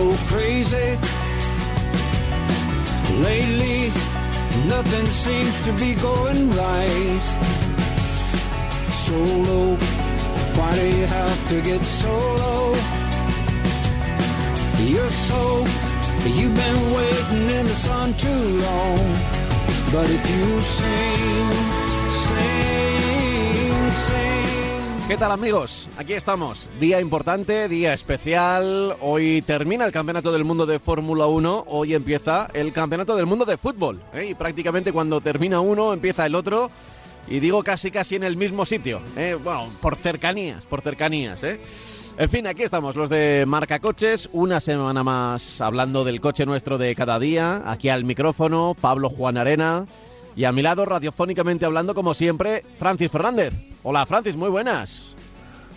so crazy. Lately, nothing seems to be going right. So low, why do you have to get so low? You're so, you've been waiting in the sun too long. But if you sing, sing, sing. ¿Qué tal amigos? Aquí estamos. Día importante, día especial. Hoy termina el Campeonato del Mundo de Fórmula 1. Hoy empieza el Campeonato del Mundo de Fútbol. ¿eh? Y prácticamente cuando termina uno, empieza el otro. Y digo casi casi en el mismo sitio. ¿eh? Bueno, por cercanías, por cercanías. ¿eh? En fin, aquí estamos, los de Marca Coches. Una semana más hablando del coche nuestro de cada día. Aquí al micrófono, Pablo Juan Arena. Y a mi lado, radiofónicamente hablando, como siempre, Francis Fernández. Hola, Francis, muy buenas.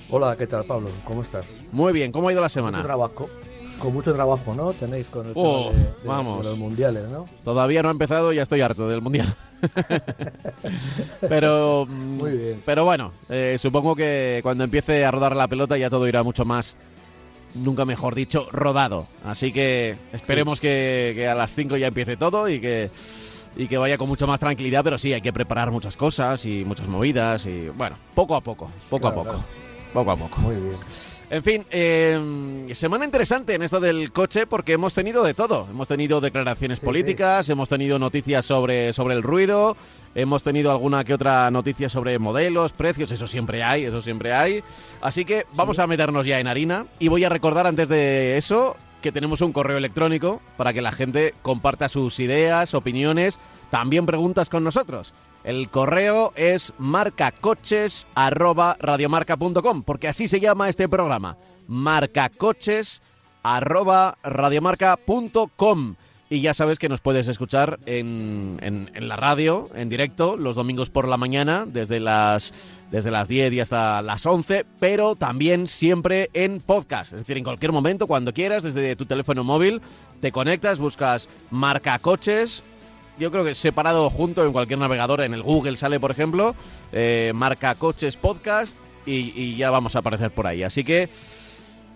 Hola, ¿qué tal, Pablo? ¿Cómo estás? Muy bien, ¿cómo ha ido la Mucho semana? trabajo. Con mucho trabajo, ¿no? Tenéis con el Oh, tema de, de- vamos. de los mundiales, ¿no? Todavía no ha empezado y ya estoy harto del mundial. pero, Muy bien. pero bueno, eh, supongo que cuando empiece a rodar la pelota ya todo irá mucho más, nunca mejor dicho, rodado. Así que esperemos que, que a las 5 ya empiece todo y que, y que vaya con mucha más tranquilidad. Pero sí, hay que preparar muchas cosas y muchas movidas y bueno, poco a poco, poco Claro, a poco. claro. Poco a poco. Muy bien. En fin, eh, semana interesante en esto del coche porque hemos tenido de todo. Hemos tenido declaraciones Sí, políticas, hemos tenido noticias sobre, sobre el ruido, hemos tenido alguna que otra noticia sobre modelos, precios, eso siempre hay, eso siempre hay. Así que vamos a meternos ya en harina y voy a recordar antes de eso que tenemos un correo electrónico para que la gente comparta sus ideas, opiniones, también preguntas con nosotros. El correo es marcacoches@radiomarca.com, porque así se llama este programa. marcacoches@radiomarca.com. Y ya sabes que nos puedes escuchar en, en- en la radio, en directo, los domingos por la mañana, desde las, desde las 10 y hasta las 11, pero también siempre en podcast. Es decir, en cualquier momento, cuando quieras, desde tu teléfono móvil, te conectas, buscas marca coches. Yo creo que separado junto en cualquier navegador, en el Google sale, por ejemplo, eh, marca coches podcast y, ya vamos a aparecer por ahí. Así que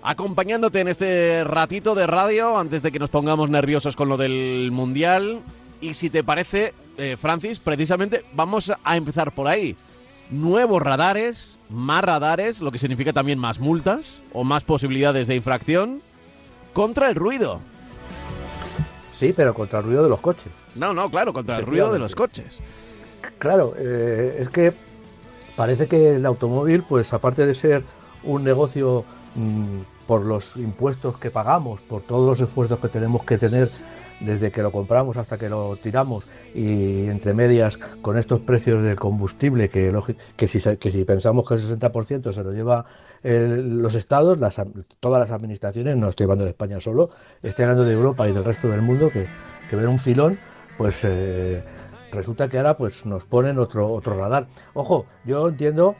acompañándote en este ratito de radio antes de que nos pongamos nerviosos con lo del mundial. Y si te parece, eh, Francis, precisamente vamos a empezar por ahí. Nuevos radares, más radares, lo que significa también más multas o más posibilidades de infracción contra el ruido. Sí, pero contra el ruido de los coches. No, no, claro, contra el ruido de los coches. Claro, eh, es que parece que el automóvil, pues aparte de ser un negocio mm, por los impuestos que pagamos, por todos los esfuerzos que tenemos que tener desde que lo compramos hasta que lo tiramos y entre medias con estos precios del combustible que, si, pensamos que el 60% se lo lleva los estados, todas las administraciones, no estoy hablando de España solo, estoy hablando de Europa y del resto del mundo que, que ven un filón, pues eh, resulta que ahora pues nos ponen otro, otro radar. Ojo, yo entiendo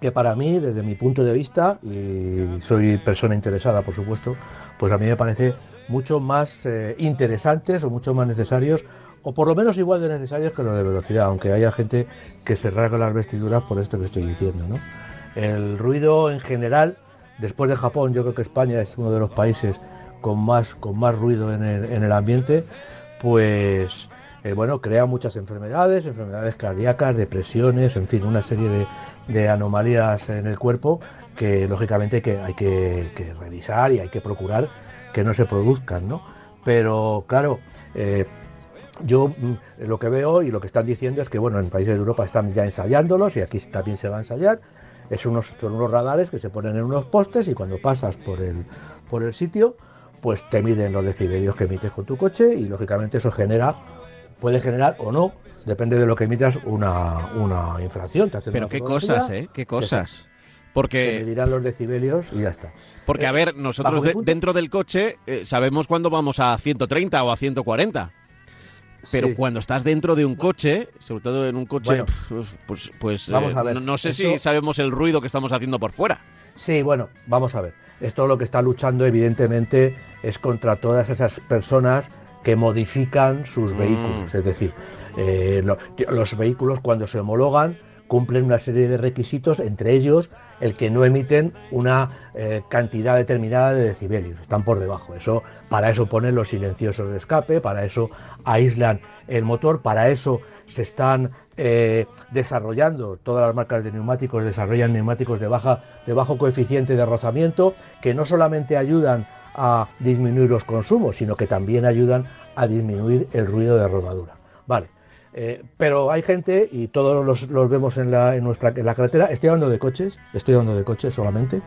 que para mí, desde mi punto de vista, y soy persona interesada, por supuesto, pues a mí me parece mucho más eh, interesantes o mucho más necesarios, o por lo menos igual de necesarios que los de velocidad, aunque haya gente que se rasga las vestiduras por esto que estoy diciendo. ¿no? El ruido en general, después de Japón, yo creo que España es uno de los países con más, con más ruido en el, en el ambiente, pues eh, bueno, crea muchas enfermedades, enfermedades cardíacas, depresiones, en fin, una serie de, de anomalías en el cuerpo que lógicamente que hay que, revisar y hay que procurar que no se produzcan, ¿no? Pero claro, eh, yo mm, lo que veo y lo que están diciendo es que bueno, en países de Europa están ya ensayándolos y aquí también se va a ensayar. Es unos, son unos radares que se ponen en unos postes y cuando pasas por el, por el sitio, pues te miden los decibelios que emites con tu coche y lógicamente eso genera, puede generar o no, depende de lo que emitas, una, una infracción. Te hacen Pero una qué cosas, ¿eh? Qué cosas. Porque, medirán los decibelios y ya está. porque a Eh, ver, nosotros de- dentro del coche eh, sabemos cuándo vamos a 130 o a 140. Pero Sí. cuando estás dentro de un coche, sobre todo en un coche, Bueno, pues, pues vamos eh, a ver, no, no sé si sabemos el ruido que estamos haciendo por fuera. Sí, bueno, vamos a ver. Esto lo que está luchando, evidentemente, es contra todas esas personas que modifican sus Mm. vehículos. Es decir, eh, lo- los vehículos cuando se homologan cumplen una serie de requisitos, entre ellos el que no emiten una eh, cantidad determinada de decibelios, están por debajo. Eso, para eso ponen los silenciosos de escape, para eso aíslan el motor, para eso se están eh, desarrollando, todas las marcas de neumáticos desarrollan neumáticos de, baja, de bajo coeficiente de rozamiento que no solamente ayudan a disminuir los consumos, sino que también ayudan a disminuir el ruido de rodadura. Vale. Eh, pero hay gente, y todos los, vemos en la, en, nuestra, en la carretera, estoy hablando de coches, estoy hablando de coches solamente,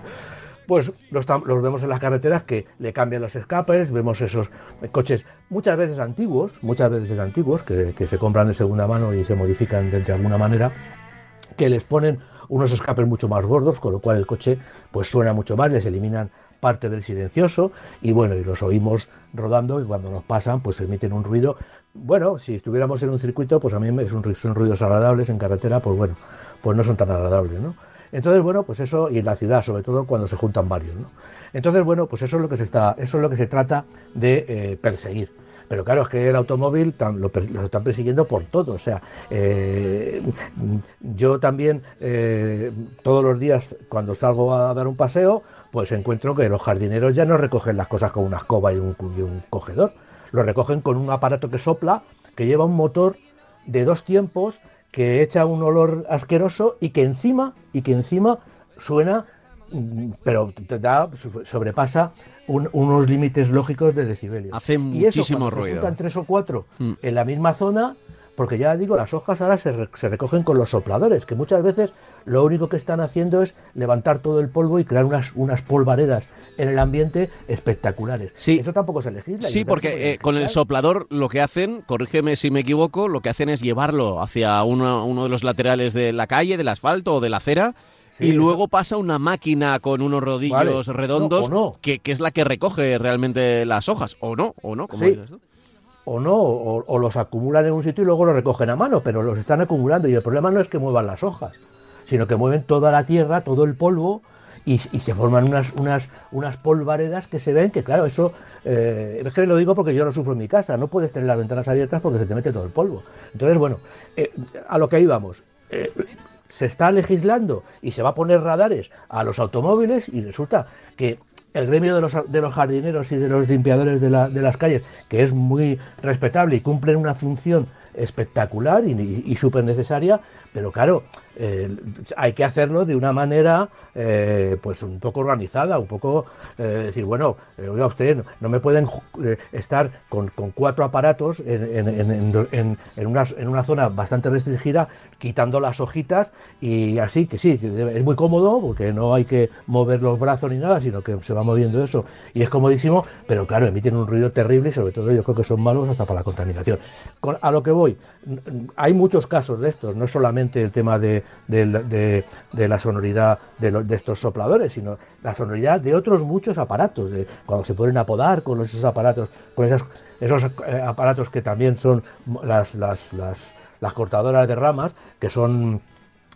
pues los, vemos en las carreteras que le cambian los escapes, vemos esos coches muchas veces antiguos, muchas veces antiguos, que, que se compran de segunda mano y se modifican de, alguna manera, que les ponen unos escapes mucho más gordos, con lo cual el coche pues suena mucho más, les eliminan parte del silencioso y bueno, y los oímos rodando y cuando nos pasan pues emiten un ruido. Bueno, si estuviéramos en un circuito, pues a mí es un, son ruidos agradables, en carretera pues bueno, pues no son tan agradables, ¿no? Entonces, bueno, pues eso, y en la ciudad, sobre todo cuando se juntan varios, ¿no? Entonces, bueno, pues eso es lo que se está, eso es lo que se trata de eh, perseguir. Pero claro, es que el automóvil lo, están persiguiendo por todo. O sea, eh, yo también eh, todos los días cuando salgo a dar un paseo, pues encuentro que los jardineros ya no recogen las cosas con una escoba y un, cogedor, lo recogen con un aparato que sopla, que lleva un motor de dos tiempos, que echa un olor asqueroso y que encima, y que encima suena, mm, pero te da, sobrepasa unos límites lógicos de decibelios. Hace muchísimo ruido. Se tres o cuatro mm. en la misma zona, porque ya digo, las hojas ahora se, recogen con los sopladores, que muchas veces lo único que están haciendo es levantar todo el polvo y crear unas, unas polvaredas en el ambiente espectaculares. Sí. Eso tampoco se legisla. Sí, porque eh, con el soplador lo que hacen, corrígeme si me equivoco, lo que hacen es llevarlo hacia uno, uno de los laterales de la calle, del asfalto o de la acera. y luego pasa una máquina con unos rodillos redondos Que, es la que recoge realmente las hojas. ¿O no? ¿O no? ¿Cómo dices tú? O no, o, los acumulan en un sitio y luego los recogen a mano, pero los están acumulando y el problema no es que muevan las hojas, sino que mueven toda la tierra, todo el polvo y, se forman unas, unas, unas polvaredas que se ven que, claro, eso eh, es que lo digo porque yo lo sufro en mi casa, no puedes tener las ventanas abiertas porque se te mete todo el polvo. Entonces, bueno, eh, a lo que íbamos. Eh, se está legislando y se va a poner radares a los automóviles y resulta que el gremio de los, de los jardineros y de los limpiadores de, de, las calles, que es muy respetable y cumplen una función espectacular y, y súper necesaria, pero claro, eh, hay que hacerlo de una manera eh, pues un poco organizada, un poco eh, decir, bueno, oiga usted, no, me pueden estar con, cuatro aparatos en, en, en, una, en una zona bastante restringida quitando las hojitas y así, que sí, es muy cómodo porque no hay que mover los brazos ni nada, sino que se va moviendo eso y es comodísimo, pero claro, emiten un ruido terrible y sobre todo yo creo que son malos hasta para la contaminación. a lo que voy, hay muchos casos de estos, no solamente el tema de, la sonoridad de, estos sopladores, sino la sonoridad de otros muchos aparatos, de cuando se pueden apodar con esos aparatos, con esos, eh, aparatos que también son las, las las cortadoras de ramas, que son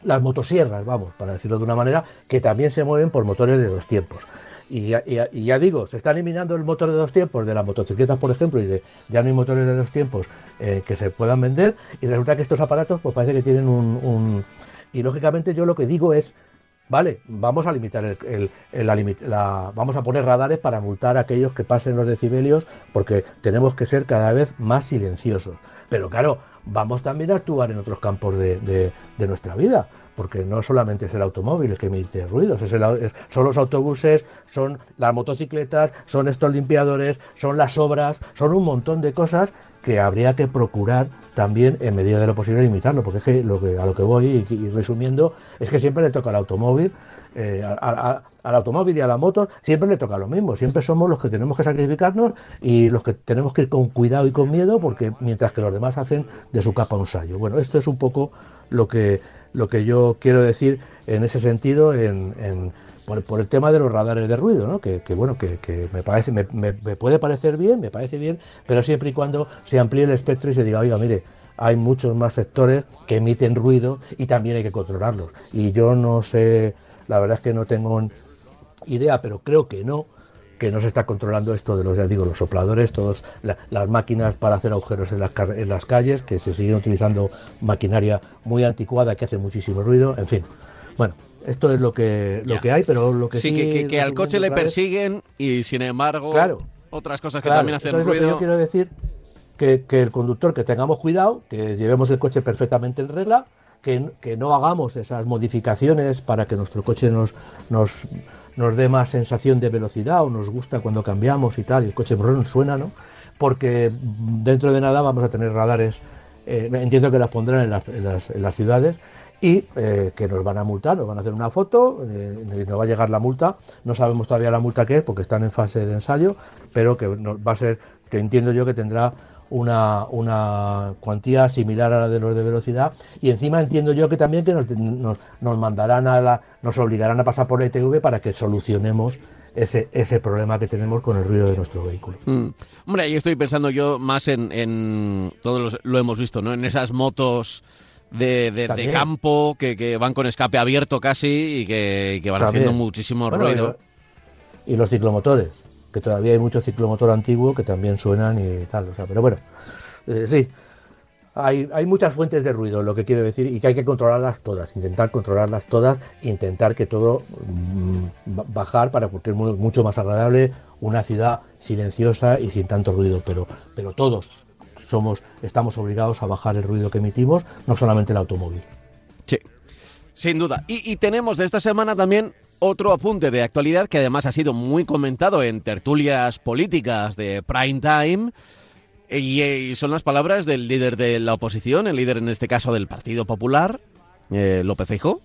las motosierras, vamos, para decirlo de una manera, que también se mueven por motores de dos tiempos. Y ya, digo, se está eliminando el motor de dos tiempos de las motocicletas, por ejemplo, y de, ya no hay motores de dos tiempos eh, que se puedan vender, y resulta que estos aparatos, pues parece que tienen un, Y lógicamente yo lo que digo es, vale, vamos a limitar el, la, vamos a poner radares para multar a aquellos que pasen los decibelios, porque tenemos que ser cada vez más silenciosos. Pero claro, vamos también a actuar en otros campos de, nuestra vida, porque no solamente es el automóvil el que emite ruidos, son los autobuses, son las motocicletas, son estos limpiadores, son las obras, son un montón de cosas que habría que procurar también en medida de lo posible limitarlo, porque es que a lo que voy y, resumiendo es que siempre le toca al automóvil eh, al automóvil y a la moto siempre le toca lo mismo. Siempre somos los que tenemos que sacrificarnos y los que tenemos que ir con cuidado y con miedo, porque mientras que los demás hacen de su capa un sallo. Bueno, esto es un poco lo que, lo que yo quiero decir en ese sentido en, por, el tema de los radares de ruido, ¿no? que, bueno, que, me parece, me, me, puede parecer bien, me parece bien, pero siempre y cuando se amplíe el espectro y se diga, oiga, mire, hay muchos más sectores que emiten ruido y también hay que controlarlos. Y yo no sé la verdad es que no tengo idea, pero creo que no, que no se está controlando esto de los, ya digo, los sopladores, todas las máquinas para hacer agujeros en las, en las calles, que se siguen utilizando maquinaria muy anticuada que hace muchísimo ruido, en fin. Bueno, esto es lo que, lo que hay, pero lo que sí... sí que, al coche le persiguen y sin embargo claro, otras cosas que también hacen ruido... Lo que yo quiero decir que, que el conductor, que tengamos cuidado, que llevemos el coche perfectamente en regla, que, que, no hagamos esas modificaciones para que nuestro coche nos, nos, nos dé más sensación de velocidad o nos gusta cuando cambiamos y tal, y el coche suena, ¿no? Porque dentro de nada vamos a tener radares, eh, entiendo que las pondrán en las, ciudades, y eh, que nos van a multar, nos van a hacer una foto, eh, nos va a llegar la multa, no sabemos todavía la multa que es porque están en fase de ensayo, pero que va a ser, que entiendo yo que tendrá una, una cuantía similar a la de los de velocidad y encima entiendo yo que también que nos, nos, nos mandarán a la, nos obligarán a pasar por la ITV para que solucionemos ese, ese problema que tenemos con el ruido de nuestro vehículo. Mm. Hombre, ahí estoy pensando yo más en, en todos lo hemos visto, ¿no? En esas motos de, de, de campo que, que, van con escape abierto casi y que, y que van También. haciendo muchísimo bueno, ruido. Y, y los ciclomotores que todavía hay mucho ciclomotor antiguo que también suenan y tal. O sea, pero bueno, eh, sí, hay, hay, muchas fuentes de ruido, lo que quiero decir, y que hay que controlarlas todas, intentar controlarlas todas, intentar que todo mmm, bajar para porque es mucho más agradable una ciudad silenciosa y sin tanto ruido, pero, pero todos somos, estamos obligados a bajar el ruido que emitimos, no solamente el automóvil. Sí, sin duda. Y tenemos de esta semana también otro apunte de actualidad que además ha sido muy comentado en tertulias políticas de prime time y, son las palabras del líder de la oposición, el líder en este caso del Partido Popular, eh, López Feijóo,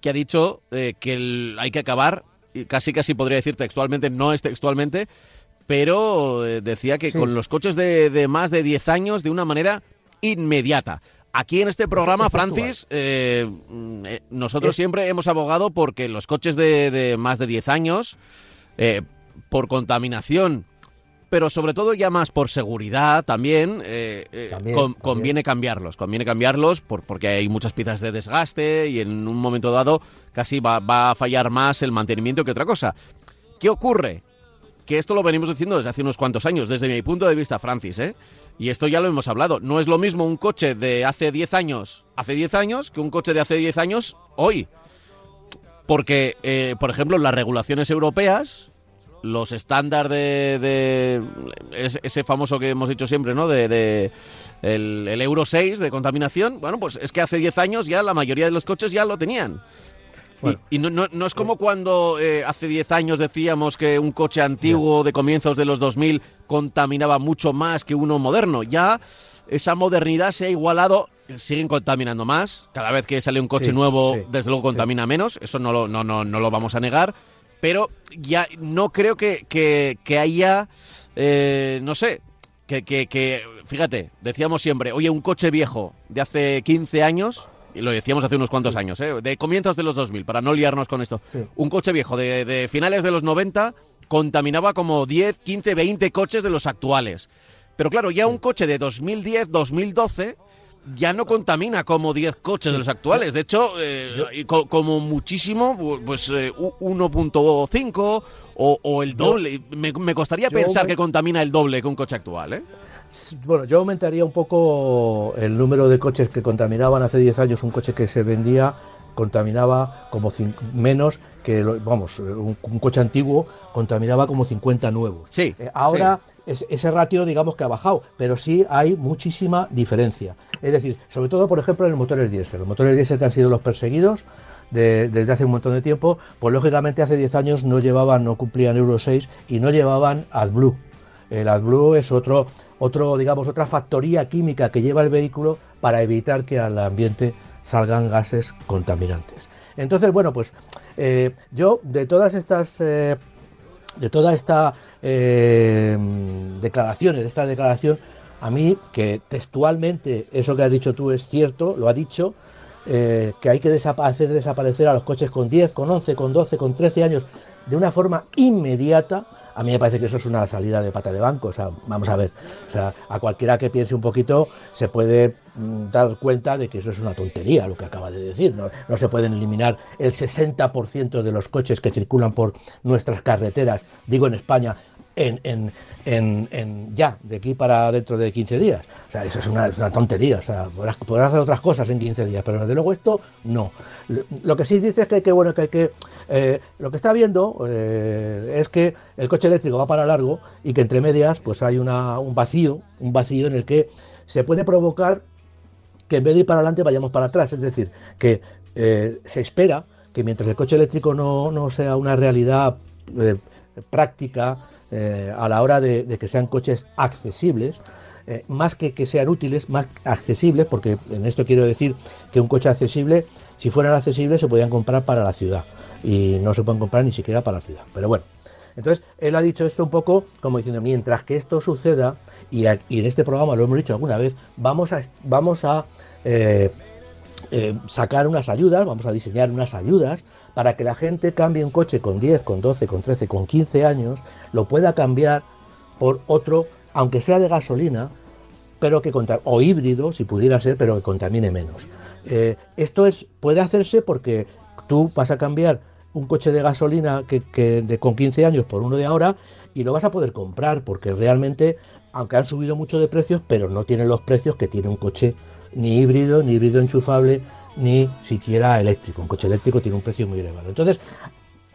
que ha dicho eh, que el, hay que acabar, y casi casi podría decir textualmente, no es textualmente, pero eh, decía que sí. con los coches de, de más de 10 años de una manera inmediata. Aquí en este programa, Francis, eh, nosotros siempre hemos abogado porque los coches de, de más de 10 años, eh, por contaminación, pero sobre todo ya más por seguridad también, eh, también, con, también, conviene cambiarlos. Conviene cambiarlos por, porque hay muchas piezas de desgaste y en un momento dado casi va, va a fallar más el mantenimiento que otra cosa. ¿Qué ocurre? Que esto lo venimos diciendo desde hace unos cuantos años, desde mi punto de vista, Francis, ¿eh? Y esto ya lo hemos hablado. No es lo mismo un coche de hace 10 años, hace 10 años, que un coche de hace 10 años hoy. Porque, eh, por ejemplo, las regulaciones europeas, los estándares de, ese famoso que hemos dicho siempre, ¿no? De, de el, el, Euro 6 de contaminación, bueno, pues es que hace 10 años ya la mayoría de los coches ya lo tenían. Bueno, y, y no, no, no, es como cuando eh, hace 10 años decíamos que un coche antiguo de comienzos de los 2000 contaminaba mucho más que uno moderno. Ya esa modernidad se ha igualado, siguen contaminando más. Cada vez que sale un coche sí, nuevo, sí, desde luego contamina sí. menos. Eso no lo, no, no, no lo vamos a negar. Pero ya no creo que, que, que haya, eh, no sé, que, que, que, fíjate, decíamos siempre, oye, un coche viejo de hace 15 años y lo decíamos hace unos cuantos sí. años, ¿eh? de comienzos de los 2000, para no liarnos con esto. Sí. Un coche viejo de, de, finales de los 90 contaminaba como 10, 15, 20 coches de los actuales. Pero claro, ya un coche de 2010, 2012 ya no contamina como 10 coches de los actuales. De hecho, eh, co como muchísimo, pues eh, 1.5 o, o, el doble. Me, me costaría pensar que contamina el doble que un coche actual, ¿eh? Bueno, yo aumentaría un poco el número de coches que contaminaban hace 10 años. Un coche que se vendía contaminaba como menos que, vamos, un, un, coche antiguo contaminaba como 50 nuevos. Sí. Eh, ahora sí. Es, ese ratio, digamos que ha bajado, pero sí hay muchísima diferencia. Es decir, sobre todo, por ejemplo, en los motores diésel. Los motores diésel que han sido los perseguidos de, desde hace un montón de tiempo, pues lógicamente hace 10 años no llevaban, no cumplían Euro 6 y no llevaban AdBlue. El AdBlue es otro, otro, digamos, otra factoría química que lleva el vehículo para evitar que al ambiente salgan gases contaminantes. Entonces, bueno, pues eh, yo de todas estas, eh, de toda esta eh, declaraciones, de esta declaración, a mí que textualmente eso que has dicho tú es cierto, lo ha dicho, eh, que hay que desapa hacer desaparecer a los coches con 10, con 11, con 12, con 13 años de una forma inmediata, a mí me parece que eso es una salida de pata de banco. O sea, vamos a ver, o sea, a cualquiera que piense un poquito se puede dar cuenta de que eso es una tontería lo que acaba de decir. No, no se pueden eliminar el 60% de los coches que circulan por nuestras carreteras, digo en España, en, en, en, ya, de aquí para dentro de 15 días. O sea, eso es una, tontería. O sea, podrás, hacer otras cosas en 15 días, pero desde luego esto no. Lo que sí dice es que que, bueno, que hay que. Eh, lo que está viendo eh, es que el coche eléctrico va para largo y que entre medias, pues hay una, un vacío, un vacío en el que se puede provocar que en vez de ir para adelante vayamos para atrás. Es decir, que eh, se espera que mientras el coche eléctrico no, no sea una realidad práctica a la hora de que sean coches accesibles, eh, más que que sean útiles, más accesibles, porque en esto quiero decir que un coche accesible, si fueran accesibles, se podían comprar para la ciudad y no se pueden comprar ni siquiera para la ciudad. Pero bueno, entonces él ha dicho esto un poco como diciendo, mientras que esto suceda, y, en este programa lo hemos dicho alguna vez, vamos a, vamos a eh, eh, sacar unas ayudas, vamos a diseñar unas ayudas para que la gente cambie un coche con 10, con 12, con 13, con 15 años, lo pueda cambiar por otro, aunque sea de gasolina, pero que o híbrido, si pudiera ser, pero que contamine menos. Eh, esto es, puede hacerse porque tú vas a cambiar un coche de gasolina que, con 15 años por uno de ahora y lo vas a poder comprar porque realmente, aunque han subido mucho de precios, pero no tienen los precios que tiene un coche ni híbrido, ni híbrido enchufable, ni siquiera eléctrico. Un coche eléctrico tiene un precio muy elevado. Entonces,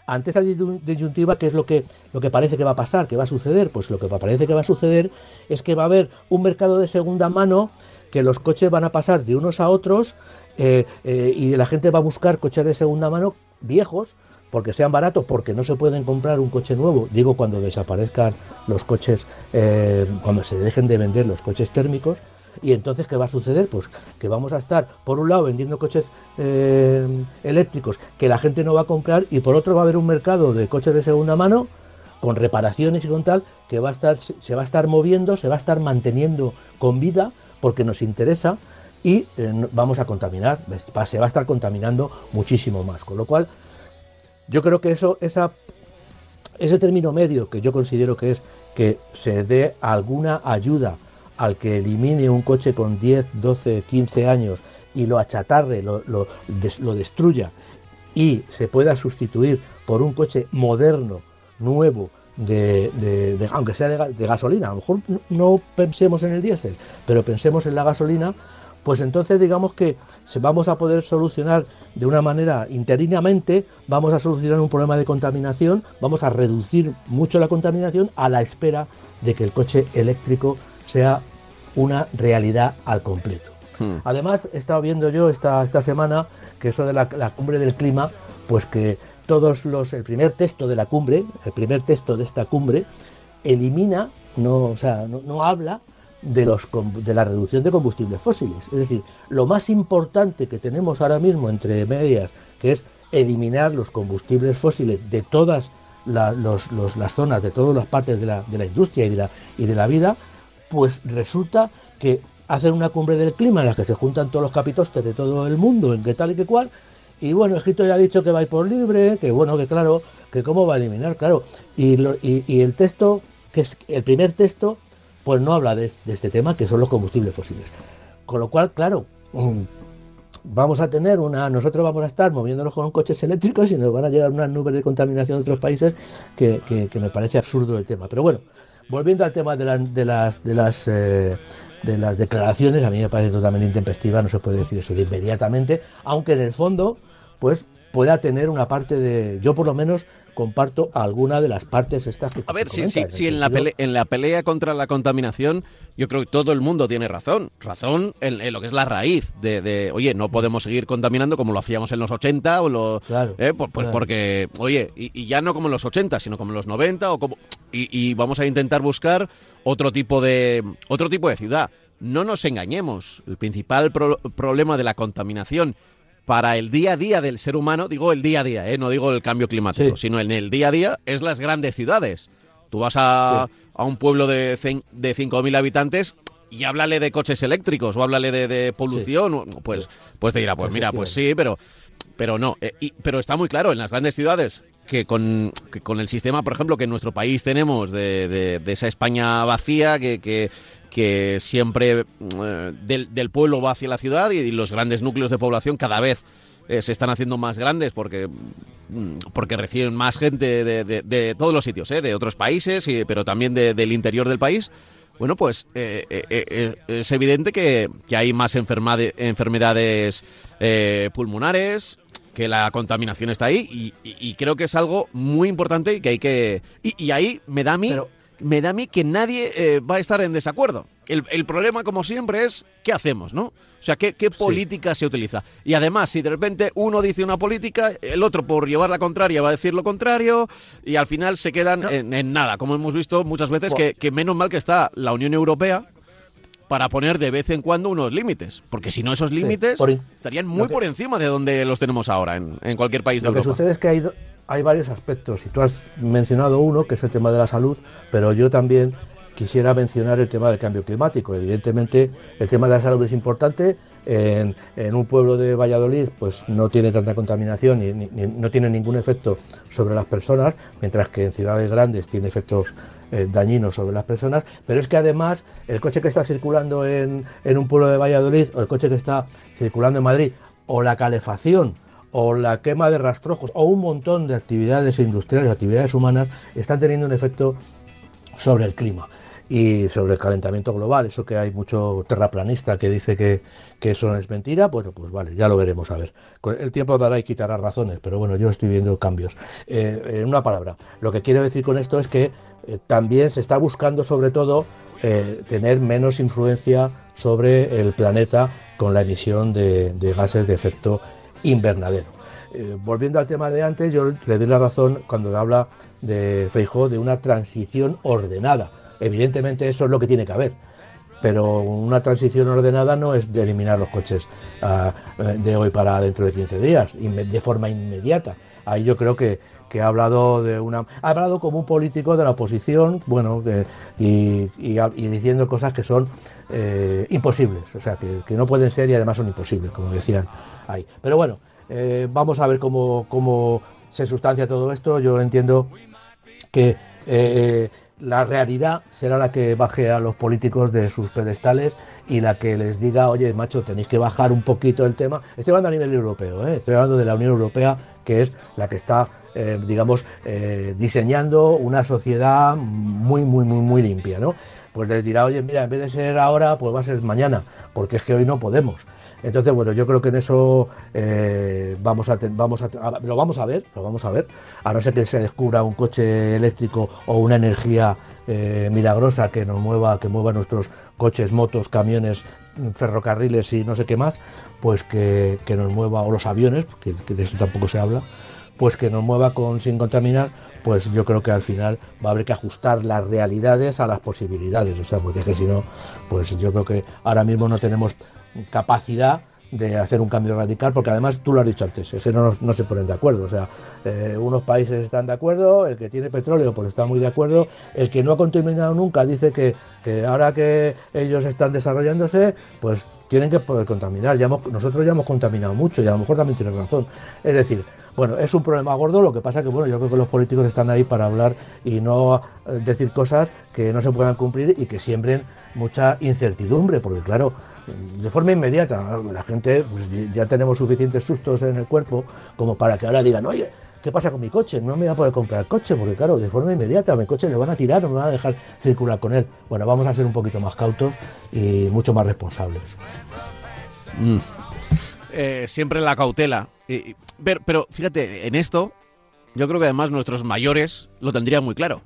ante esa disyuntiva, ¿qué es lo que, lo que parece que va a pasar? ¿Qué va a suceder? Pues lo que parece que va a suceder es que va a haber un mercado de segunda mano, que los coches van a pasar de unos a otros eh, eh, y la gente va a buscar coches de segunda mano viejos porque sean baratos, porque no se pueden comprar un coche nuevo, digo cuando desaparezcan los coches, eh, cuando se dejen de vender los coches térmicos, y entonces, ¿qué va a suceder? Pues que vamos a estar, por un lado, vendiendo coches eh, eléctricos que la gente no va a comprar y por otro va a haber un mercado de coches de segunda mano con reparaciones y con tal que va a estar, se va a estar moviendo, se va a estar manteniendo con vida porque nos interesa y eh, vamos a contaminar, se va a estar contaminando muchísimo más. Con lo cual, yo creo que eso, esa, ese término medio que yo considero que es que se dé alguna ayuda al que elimine un coche con 10, 12, 15 años y lo achatarre, lo, lo, destruya y se pueda sustituir por un coche moderno, nuevo, de, aunque sea de, gasolina, a lo mejor no pensemos en el diésel, pero pensemos en la gasolina, pues entonces digamos que vamos a poder solucionar de una manera interinamente, vamos a solucionar un problema de contaminación, vamos a reducir mucho la contaminación a la espera de que el coche eléctrico sea una realidad al completo. Hmm. Además, he estado viendo yo esta, esta semana que eso de la, cumbre del clima, pues que todos los, el primer texto de la cumbre, el primer texto de esta cumbre, elimina, no, o sea, no, habla de, los, de la reducción de combustibles fósiles. Es decir, lo más importante que tenemos ahora mismo entre medias, que es eliminar los combustibles fósiles de todas las zonas, de todas las partes de la, de la industria y de la, y de la vida, pues resulta que hacen una cumbre del clima en la que se juntan todos los capitostes de todo el mundo, en qué tal y qué cual, y bueno, Egipto ya ha dicho que va a ir por libre, que bueno, que claro, que cómo va a eliminar, claro, y, y, el texto, que es el primer texto, pues no habla de, este tema, que son los combustibles fósiles. Con lo cual, claro, mm, vamos a tener una, nosotros vamos a estar moviéndonos con coches eléctricos y nos van a llegar unas nubes de contaminación de otros países que, que me parece absurdo el tema. Pero bueno, volviendo al tema eh, de las declaraciones, a mí me parece totalmente intempestiva, no se puede decir eso de inmediatamente, aunque en el fondo, pues pueda tener una parte de, yo por lo menos comparto alguna de las partes estas que A ver, si, en, la pelea, en la pelea contra la contaminación, yo creo que todo el mundo tiene razón. Razón en, lo que es la raíz de, oye, no podemos seguir contaminando como lo hacíamos en los 80 o lo, eh, pues, pues porque, oye, y, ya no como en los 80, sino como en los 90 o como y, vamos a intentar buscar otro tipo de otro tipo de ciudad. No nos engañemos, el principal problema de la contaminación para el día a día del ser humano, digo el día a día, ¿eh? no digo el cambio climático, sino en el día a día, es las grandes ciudades. Tú vas a, un pueblo de, de 5.000 habitantes y háblale de coches eléctricos o háblale de, polución, pues, pues te dirá, pues mira, pues sí, pero, pero no. Eh, pero está muy claro, en las grandes ciudades que con, con, el sistema, por ejemplo, que en nuestro país tenemos de, de, esa España vacía, que, que, que siempre eh, del, pueblo va hacia la ciudad y, los grandes núcleos de población cada vez eh, se están haciendo más grandes porque, mm, porque reciben más gente de, de, todos los sitios, ¿eh? de otros países, y, pero también del interior del país. Bueno, pues es evidente que, que, hay más enfermedades pulmonares, que la contaminación está ahí y, creo que es algo muy importante y que hay que... Y, ahí me da a mí me da a mí que nadie eh, va a estar en desacuerdo. El, problema, como siempre, es qué hacemos, ¿no? O sea, qué, política se utiliza. Y además, si de repente uno dice una política, el otro por llevar la contraria va a decir lo contrario, y al final se quedan en, nada, como hemos visto muchas veces, que, menos mal que está la Unión Europea para poner de vez en cuando unos límites, porque si no esos límites estarían muy por encima de donde los tenemos ahora en, cualquier país de Europa. Lo que sucede es que hay, hay varios aspectos y tú has mencionado uno, que es el tema de la salud, pero yo también quisiera mencionar el tema del cambio climático. Evidentemente, el tema de la salud es importante. En, un pueblo de Valladolid, pues no tiene tanta contaminación y no tiene ningún efecto sobre las personas, mientras que en ciudades grandes tiene efectos eh, dañinos sobre las personas. Pero es que además, el coche que está circulando en, en un pueblo de Valladolid, o el coche que está circulando en Madrid, o la calefacción o la quema de rastrojos o un montón de actividades industriales, actividades humanas, están teniendo un efecto sobre el clima y sobre el calentamiento global. Eso que hay mucho terraplanista que dice que, eso no es mentira, bueno, pues vale, ya lo veremos a ver. El tiempo dará y quitará razones, pero bueno, yo estoy viendo cambios. Eh, en una palabra, lo que quiero decir con esto es que eh, también se está buscando sobre todo eh, tener menos influencia sobre el planeta con la emisión de gases de efecto invernadero. Eh, volviendo al tema de antes, yo le doy la razón cuando habla de Feijó de una transición ordenada. Evidentemente eso es lo que tiene que haber, pero una transición ordenada no es de eliminar los coches ah, de hoy para dentro de 15 días, de forma inmediata. Ahí yo creo que, ha hablado de una ha hablado como un político de la oposición bueno y, diciendo cosas que son eh, imposibles o sea que, que, no pueden ser y además son imposibles como decían pero bueno, eh, vamos a ver cómo, se sustancia todo esto. Yo entiendo que eh, la realidad será la que baje a los políticos de sus pedestales y la que les diga, oye, macho, tenéis que bajar un poquito el tema. Estoy hablando a nivel europeo, ¿eh? estoy hablando de la Unión Europea, que es la que está, digamos, diseñando una sociedad muy, muy, muy, muy limpia, ¿no? Pues les dirá, oye, mira, en vez de ser ahora, pues va a ser mañana, porque es que hoy no podemos. Entonces, bueno, yo creo que en eso eh, vamos, a, vamos a, lo vamos a ver, lo vamos a ver, a no ser que se descubra un coche eléctrico o una energía eh, milagrosa que nos mueva, que mueva nuestros coches, motos, camiones, ferrocarriles y no sé qué más, pues que, nos mueva, o los aviones, que, de eso tampoco se habla, pues que nos mueva sin contaminar, pues yo creo que al final va a haber que ajustar las realidades a las posibilidades, o sea, porque es que si no, pues yo creo que ahora mismo no tenemos capacidad de hacer un cambio radical, porque además tú lo has dicho antes, es que no, se ponen de acuerdo. O sea, eh, unos países están de acuerdo, el que tiene petróleo pues está muy de acuerdo, el que no ha contaminado nunca dice que, ahora que ellos están desarrollándose, pues tienen que poder contaminar. Ya nosotros ya hemos contaminado mucho y a lo mejor también tiene razón. Es decir, bueno, es un problema gordo, lo que pasa que bueno, yo creo que los políticos están ahí para hablar y no eh, decir cosas que no se puedan cumplir y que siembren mucha incertidumbre, porque claro, de forma inmediata. La gente, pues, ya tenemos suficientes sustos en el cuerpo como para que ahora digan, oye, ¿qué pasa con mi coche? No me voy a poder comprar coche, porque claro, de forma inmediata mi coche le van a tirar, no me van a dejar circular con él. Bueno, vamos a ser un poquito más cautos y mucho más responsables. Mm. Eh, siempre la cautela. Pero fíjate, en esto, yo creo que además nuestros mayores lo tendrían muy claro.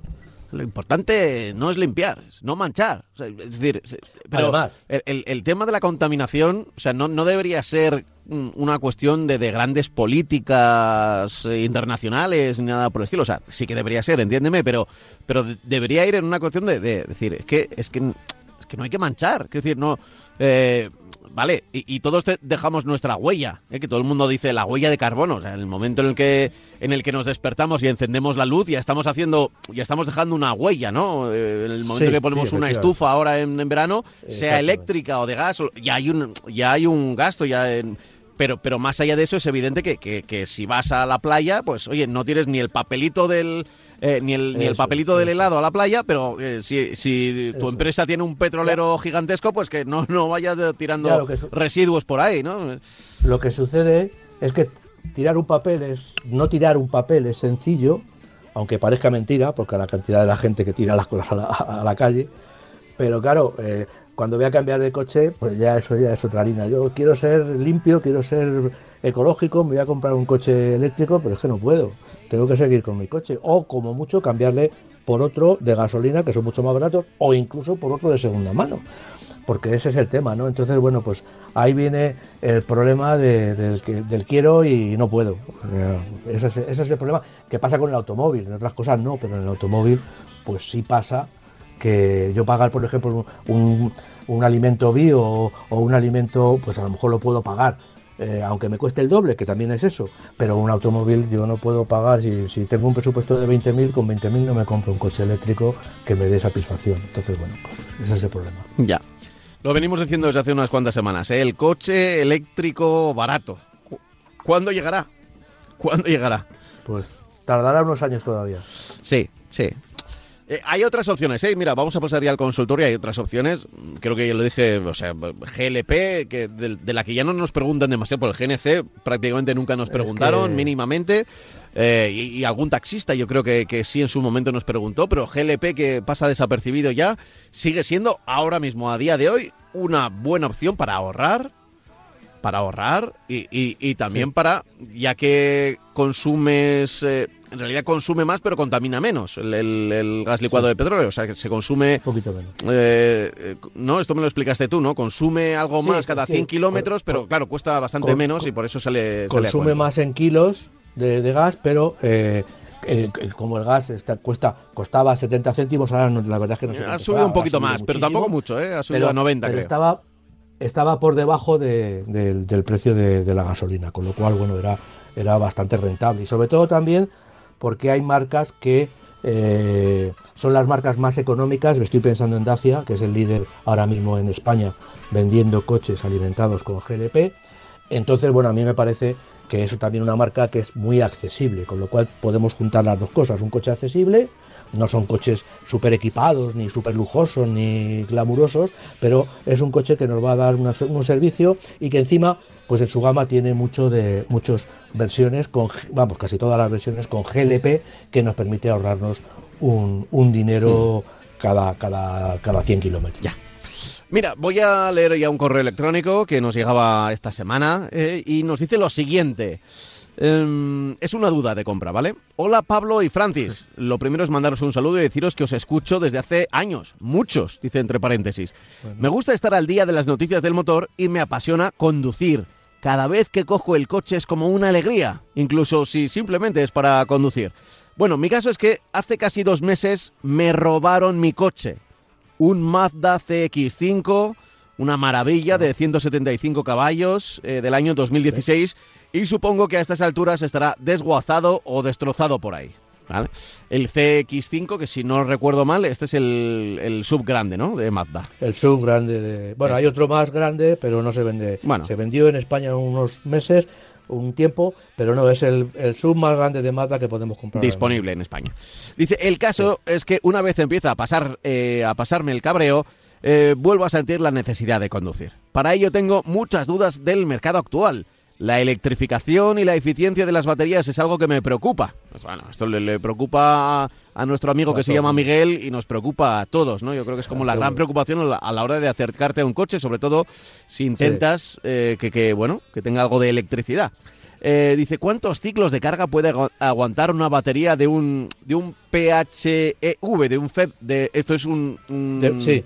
Lo importante no es limpiar, es no manchar. es decir, pero el, tema de la contaminación, o sea, no, no debería ser una cuestión de, grandes políticas internacionales ni nada por el estilo. O sea, sí que debería ser, entiéndeme, pero, pero debería ir en una cuestión de, decir, es que, es que es que no hay que manchar. Es decir, no. Eh, Vale, y, todos dejamos nuestra huella, ¿eh? que todo el mundo dice la huella de carbono. O sea, en el momento en el que en el que nos despertamos y encendemos la luz, ya estamos haciendo, ya estamos dejando una huella, ¿no? Eh, en el momento en que ponemos una estufa ahora en, verano, sea eléctrica o de gas, ya hay un, ya hay un gasto, ya pero, pero más allá de eso es evidente que, que, que si vas a la playa, pues oye, no tienes ni el papelito del eh, ni el, ni el papelito del helado a la playa, pero eh, si, si tu empresa tiene un petrolero gigantesco, pues que no, no vayas tirando Ya, residuos por ahí, ¿no? Lo que sucede es que tirar un papel es. No tirar un papel es sencillo, aunque parezca mentira, porque la cantidad de la gente que tira las cosas a la, a la calle. Pero claro, eh, cuando voy a cambiar de coche, pues ya eso ya es otra harina. Yo quiero ser limpio, quiero ser ecológico, me voy a comprar un coche eléctrico, pero es que no puedo. Tengo que seguir con mi coche. O como mucho cambiarle por otro de gasolina, que son mucho más baratos, o incluso por otro de segunda mano. Porque ese es el tema, ¿no? Entonces, bueno, pues ahí viene el problema de- del, quiero y no puedo. Ese es, ese es el problema que pasa con el automóvil. En otras cosas no, pero en el automóvil, pues sí pasa que yo pagar, por ejemplo, un, un- alimento bio o, o un alimento, pues a lo mejor lo puedo pagar, eh, aunque me cueste el doble, que también es eso, pero un automóvil yo no puedo pagar, si, si tengo un presupuesto de 20.000, con 20.000 no me compro un coche eléctrico que me dé satisfacción. Entonces, bueno, pues ese es el problema. Ya. Lo venimos diciendo desde hace unas cuantas semanas, ¿eh? El coche eléctrico barato. Cu- ¿Cuándo llegará? ¿Cuándo llegará? Pues tardará unos años todavía. Sí, sí. Eh, hay otras opciones, ¿eh? Mira, vamos a pasar ya al consultorio. Hay otras opciones. Creo que ya lo dije, o sea, GLP, que de, de la que ya no nos preguntan demasiado, por el GNC prácticamente nunca nos Es preguntaron, que- mínimamente. Eh, y, y algún taxista yo creo que, que sí en su momento nos preguntó, pero GLP que pasa desapercibido ya, sigue siendo ahora mismo, a día de hoy, una buena opción para ahorrar, para ahorrar y, y- y también para, ya que consumes, eh, en realidad consume más pero contamina menos el, el- el gas licuado de petróleo, o sea que se consume... Un poquito menos. eh, eh, no, esto me lo explicaste tú, ¿no? Consume algo Sí, más cada sí, 100 kilómetros, pero claro, cuesta bastante con- menos y por eso sale, sale a Consume más en kilos de, de gas, pero eh, como el gas está, cuesta costaba 70 céntimos, ahora no- la verdad es que no sé Ha subido un poquito más, pero tampoco mucho, ¿eh? Ha subido pero- a 90, pero creo. Estaba, estaba por debajo de- del, del precio de, de la gasolina, con lo cual, bueno, era, era bastante rentable. Y sobre todo también porque hay marcas que eh, son las marcas más económicas. Me estoy pensando en Dacia, que es el líder ahora mismo en España vendiendo coches alimentados con GLP. Entonces, bueno, a mí me parece que es también una marca que es muy accesible, con lo cual podemos juntar las dos cosas. Un coche accesible, no son coches súper equipados, ni súper lujosos, ni glamurosos, pero es un coche que nos va a dar un servicio y que encima, pues en su gama tiene mucho de muchas versiones, con, vamos, casi todas las versiones con GLP, que nos permite ahorrarnos un, un dinero cada, cada, cada 100 kilómetros. Ya. Mira, voy a leer ya un correo electrónico que nos llegaba esta semana eh, y nos dice lo siguiente. Em, es una duda de compra, ¿vale? Hola Pablo y Francis. Lo primero es mandaros un saludo y deciros que os escucho desde hace años, muchos, dice entre paréntesis. Me gusta estar al día de las noticias del motor y me apasiona conducir. Cada vez que cojo el coche es como una alegría, incluso si simplemente es para conducir. Bueno, mi caso es que hace casi dos meses me robaron mi coche un Mazda CX5, una maravilla de 175 caballos eh, del año 2016 y supongo que a estas alturas estará desguazado o destrozado por ahí. ¿Vale? El CX5, que si no recuerdo mal, este es el, el sub grande, ¿no? De Mazda. El sub grande de... Bueno, hay Este. otro más grande, pero no se vende. Bueno. Se vendió en España unos meses, un tiempo, pero no, es el, el sub más grande de Mazda que podemos comprar. disponible en España. Dice, el caso es que una vez empieza a pasar eh, a pasarme el cabreo, eh, vuelvo a sentir la necesidad de conducir. Para ello tengo muchas dudas del mercado actual. La electrificación y la eficiencia de las baterías es algo que me preocupa. Pues bueno, esto le, le preocupa a, a nuestro amigo que se llama Miguel y nos preocupa a todos, ¿no? Yo creo que es como la gran preocupación a la, hora de acercarte a un coche, sobre todo si intentas eh, que, que, bueno, que tenga algo de electricidad. Eh, dice, ¿cuántos ciclos de carga puede agu- aguantar una batería de un, de un PHEV, de un FEB? De, esto es un, un, De- sí,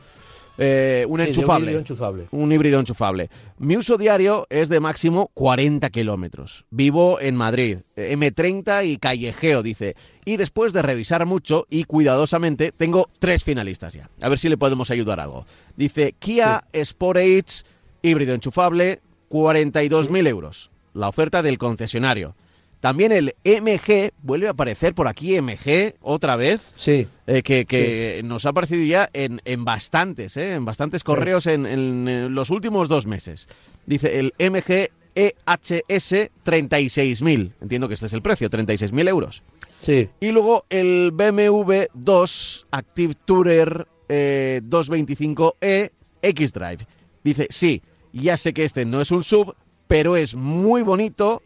eh, un sí, enchufable. híbrido enchufable. Un híbrido enchufable. Mi uso diario es de máximo 40 kilómetros. Vivo en Madrid, eh, M30 y callejeo, dice. Y después de revisar mucho y cuidadosamente, tengo tres finalistas ya. A ver si le podemos ayudar algo. Dice Kia Sportage, híbrido enchufable, 42.000 euros. La oferta del concesionario. También el MG, vuelve a aparecer por aquí MG otra vez. Sí, Eh, que que nos ha aparecido ya en, en bastantes, ¿eh? en bastantes correos en, en, los últimos dos meses. Dice el MG EHS 36.000. Entiendo que este es el precio, 36.000 euros. Sí. Y luego el BMW 2 Active Tourer 225e eh, X-Drive. Dice, sí, ya sé que este no es un sub, pero es muy bonito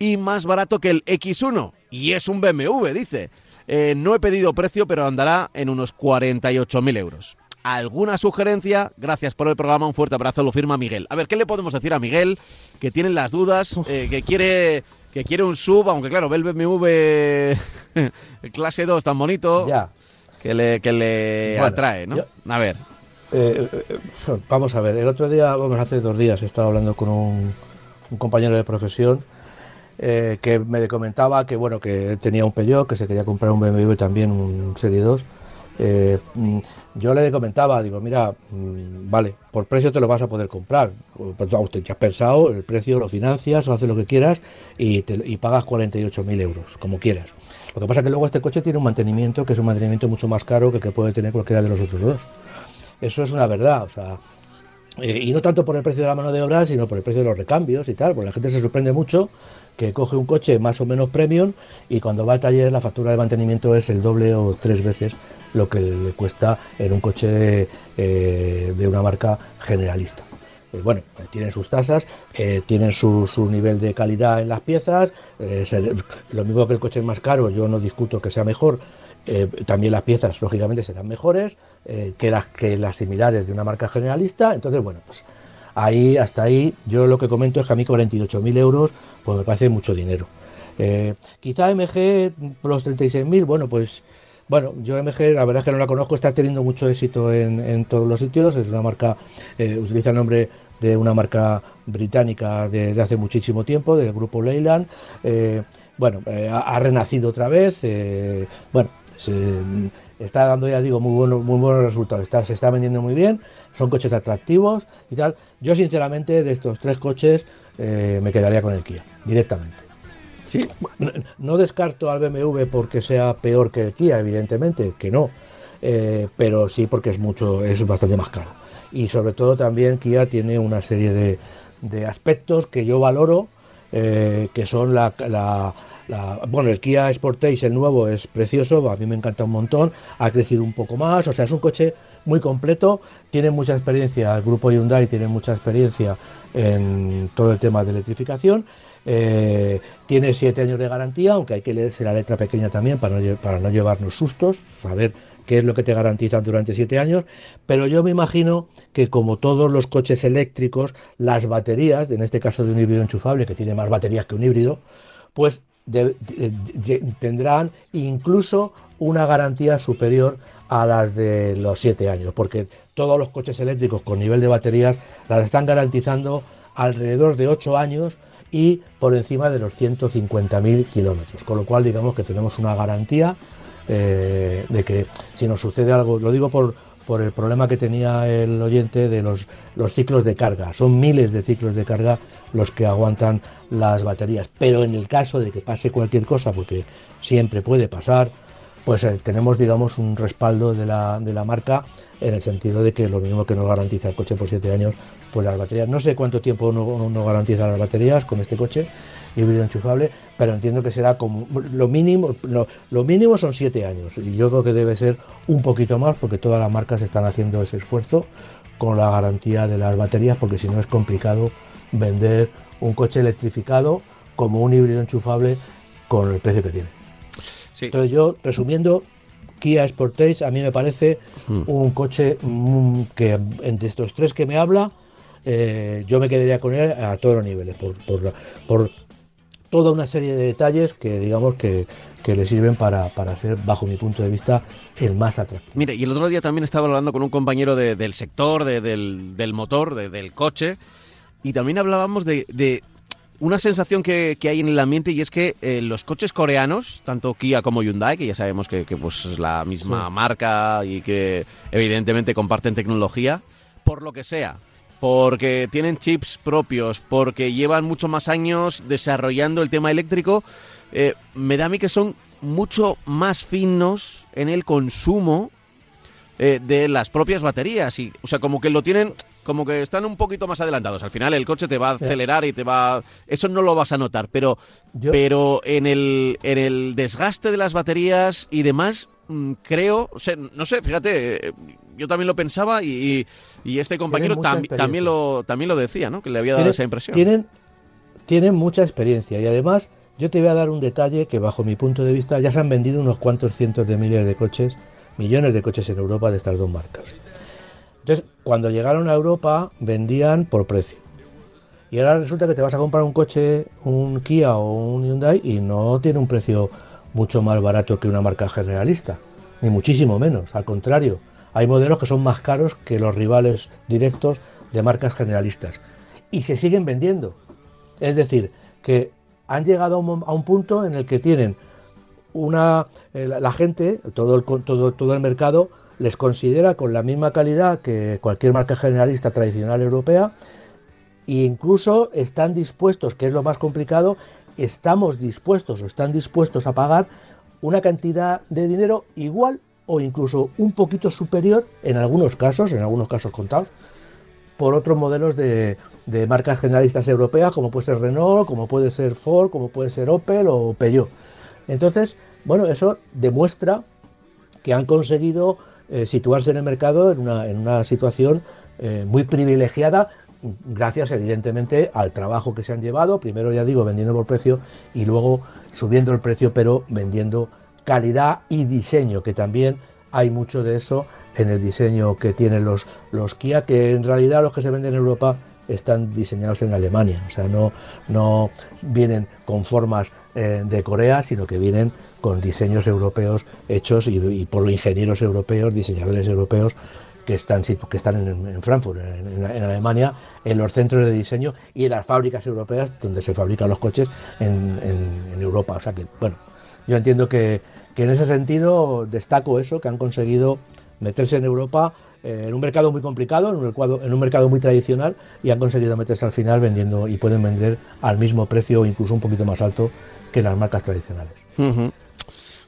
y más barato que el X1. Y es un BMW, dice. Eh, no he pedido precio, pero andará en unos 48.000 euros. ¿Alguna sugerencia? Gracias por el programa, un fuerte abrazo, lo firma Miguel. A ver, ¿qué le podemos decir a Miguel? Que tiene las dudas, eh, que quiere que quiere un sub, aunque claro, ve el BMW clase 2 tan bonito Ya. que le, que le Bueno, atrae, ¿no? yo- A ver, Eh, vamos a ver, el otro día, vamos, hace dos días, he estado hablando con un, un compañero de profesión eh, que me comentaba que bueno que tenía un Peugeot, que se quería comprar un BMW también, un Serie 2. Eh, mm, yo le comentaba, digo, mira, mm, vale, por precio te lo vas a poder comprar. Pues, vamos, te- ya has pensado, el precio lo financias o haces lo que quieras y, te- y pagas 48.000 euros, como quieras. Lo que pasa es que luego este coche tiene un mantenimiento que es un mantenimiento mucho más caro que el que puede tener cualquiera de los otros dos. Eso es una verdad, o sea, eh, y no tanto por el precio de la mano de obra, sino por el precio de los recambios y tal, porque la gente se sorprende mucho que coge un coche más o menos premium y cuando va al taller la factura de mantenimiento es el doble o tres veces lo que le cuesta en un coche eh, de una marca generalista. Eh, bueno, tienen sus tasas, tienen su, nivel de calidad en las piezas, lo mismo que el coche es más caro, yo no discuto que sea mejor, eh, también las piezas lógicamente serán mejores eh, que, las, que las similares de una marca generalista, entonces bueno, pues ahí hasta ahí yo lo que comento es que a mí 48.000 euros pues me parece mucho dinero. Eh, quizá MG por los 36.000, bueno pues bueno, yo MG la verdad es que no la conozco, está teniendo mucho éxito en, en todos los sitios, es una marca, eh, utiliza el nombre de una marca británica de, hace muchísimo tiempo, del grupo Leyland. bueno, ha, ha renacido otra vez. bueno, se, está dando, ya digo, muy, bueno, muy buenos resultados. Está, se está vendiendo muy bien, son coches atractivos y tal. Yo, sinceramente, de estos tres coches, eh, me quedaría con el Kia, directamente. sí, No, no descarto al BMW porque sea peor que el Kia, evidentemente, que no. Eh, pero sí porque es mucho, es bastante más caro. Y sobre todo también Kia tiene una serie de, de aspectos que yo valoro, eh, que son la, la- bueno, el Kia Sportage, el nuevo, es precioso, a mí me encanta un montón, ha crecido un poco más, o sea, es un coche muy completo, tiene mucha experiencia, el grupo Hyundai tiene mucha experiencia en todo el tema de electrificación, eh, tiene siete años de garantía, aunque hay que leerse la letra pequeña también para no, para no llevarnos sustos, saber qué es lo que te garantizan durante siete años, pero yo me imagino que como todos los coches eléctricos, las baterías, en este caso de un híbrido enchufable que tiene más baterías que un híbrido, pues tendrán incluso una garantía superior a las de los siete años, porque todos los coches eléctricos con nivel de baterías las están garantizando alrededor de ocho años y por encima de los 150.000 kilómetros, con lo cual digamos que tenemos una garantía eh, de que si nos sucede algo, lo digo por, por el problema que tenía el oyente de los, los ciclos de carga. Son miles de ciclos de carga los que aguantan las baterías. Pero en el caso de que pase cualquier cosa, porque siempre puede pasar, pues eh, tenemos, digamos, un respaldo de la, de la marca en el sentido de que lo mismo que nos garantiza el coche por 7 años, pues las baterías. No sé cuánto tiempo no, no garantiza las baterías con este coche híbrido enchufable, pero entiendo que será como lo mínimo, lo, lo mínimo son 7 años y yo creo que debe ser un poquito más porque todas las marcas están haciendo ese esfuerzo con la garantía de las baterías porque si no es complicado vender un coche electrificado como un híbrido enchufable con el precio que tiene. sí. Entonces yo, resumiendo, Kia Sportage a mí me parece Mm. un coche mm, que entre estos tres que me habla, eh, yo me quedaría con él a todos los niveles, por, por, por toda una serie de detalles que digamos que, que le sirven para, para ser, bajo mi punto de vista, el más atractivo. Mire, y el otro día también estaba hablando con un compañero de- del sector, de- del, del motor, de- del coche, y también hablábamos de, de una sensación que, que hay en el ambiente y es que eh, los coches coreanos, tanto Kia como Hyundai, que ya sabemos que, que, pues, es la misma Sí. marca y que evidentemente comparten tecnología, por lo que sea, porque tienen chips propios, porque llevan mucho más años desarrollando el tema eléctrico, eh, me da a mí que son mucho más finos en el consumo eh, de las propias baterías. Y, o sea, como que lo tienen como que están un poquito más adelantados. Al final el coche te va a acelerar y te va... Eso no lo vas a notar, pero, pero en, el, en el desgaste de las baterías y demás, mm, creo, o sea, no sé, fíjate, yo también lo pensaba y, y este compañero también, lo, también lo decía, ¿no? Que le había dado esa impresión. Tienen, tienen mucha experiencia y además yo te voy a dar un detalle que bajo mi punto de vista ya se han vendido unos cuantos cientos de miles de coches, millones de coches en Europa de estas dos marcas. Entonces, cuando llegaron a Europa, vendían por precio. Y ahora resulta que te vas a comprar un coche, un Kia o un Hyundai, y no tiene un precio mucho más barato que una marca generalista, ni muchísimo menos. Al contrario, hay modelos que son más caros que los rivales directos de marcas generalistas. Y se siguen vendiendo. Es decir, que han llegado a un, punto en el que tienen una. Eh, la, gente, todo el, todo, todo el mercado, les considera con la misma calidad que cualquier marca generalista tradicional europea e incluso están dispuestos, que es lo más complicado, estamos dispuestos o están dispuestos a pagar una cantidad de dinero igual o incluso un poquito superior en algunos casos, en algunos casos contados, por otros modelos de, de marcas generalistas europeas, como puede ser Renault, como puede ser Ford, como puede ser Opel o Peugeot. Entonces, bueno, eso demuestra que han conseguido eh, situarse en el mercado en una, en una situación eh, muy privilegiada, gracias evidentemente al trabajo que se han llevado, primero ya digo vendiendo por precio y luego subiendo el precio pero vendiendo calidad y diseño, que también hay mucho de eso en el diseño que tienen los, los Kia, que en realidad los que se venden en Europa están diseñados en Alemania, o sea, no, no vienen con formas eh, de Corea, sino que vienen con diseños europeos hechos y, por ingenieros europeos, diseñadores europeos que están, que están en, Frankfurt, en, Alemania, en los centros de diseño y en las fábricas europeas donde se fabrican los coches en, Europa. O sea que, bueno, yo entiendo que, que en ese sentido destaco eso, que han conseguido meterse en Europa eh, en un mercado muy complicado, en un mercado, en un mercado muy tradicional y han conseguido meterse al final vendiendo y pueden vender al mismo precio o incluso un poquito más alto que las marcas tradicionales.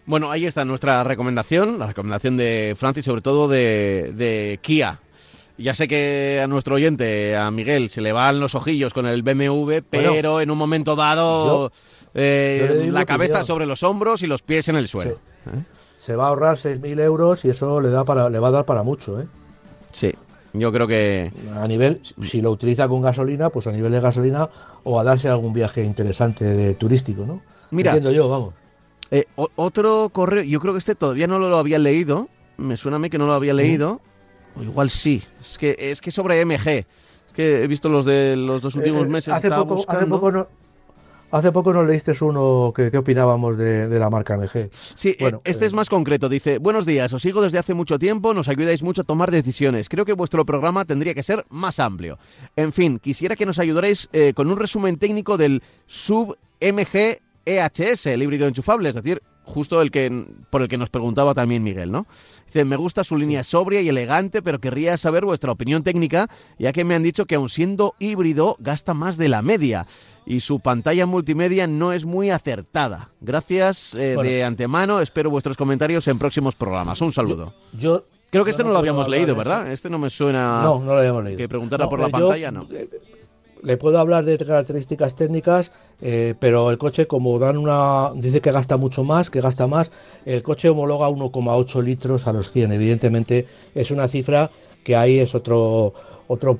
Bueno, ahí está nuestra recomendación, la recomendación de Francis, sobre todo de, Kia. Ya sé que a nuestro oyente, a Miguel, se le van los ojillos con el BMW, pero en un momento dado eh, la cabeza sobre los hombros y los pies en el suelo. ¿eh? Se va a ahorrar 6.000 euros y eso le, da para, le va a dar para mucho. ¿eh? Sí, yo creo que... A nivel, si lo utiliza con gasolina, pues a nivel de gasolina o a darse algún viaje interesante de turístico, ¿no? Mira, Entiendo yo, vamos. Eh, otro correo, yo creo que este todavía no lo había leído, me suena a mí que no lo había leído, o igual sí, es que es que sobre MG, es que he visto los de los dos últimos eh, meses, hace, poco, hace poco, no, Hace poco nos leíste uno que, opinábamos de, la marca MG. Sí, bueno, este es eh, más concreto. Dice, buenos días, os sigo desde hace mucho tiempo, nos ayudáis mucho a tomar decisiones. Creo que vuestro programa tendría que ser más amplio. En fin, quisiera que nos ayudarais eh, con un resumen técnico del sub MG EHS, el híbrido enchufable, es decir, justo el que por el que nos preguntaba también Miguel, ¿no? Dice, me gusta su línea sobria y elegante, pero querría saber vuestra opinión técnica, ya que me han dicho que aun siendo híbrido gasta más de la media y su pantalla multimedia no es muy acertada. Gracias eh, de antemano, espero vuestros comentarios en próximos programas. Un saludo. Yo, Creo que este no, lo habíamos leído, ¿verdad? Este no me suena no, no lo habíamos leído. que preguntara por la pantalla, no. Le puedo hablar de características técnicas, eh, pero el coche, como dan una. dice que gasta mucho más, que gasta más, el coche homologa 1,8 litros a los 100. Evidentemente, es una cifra que ahí es otro, otro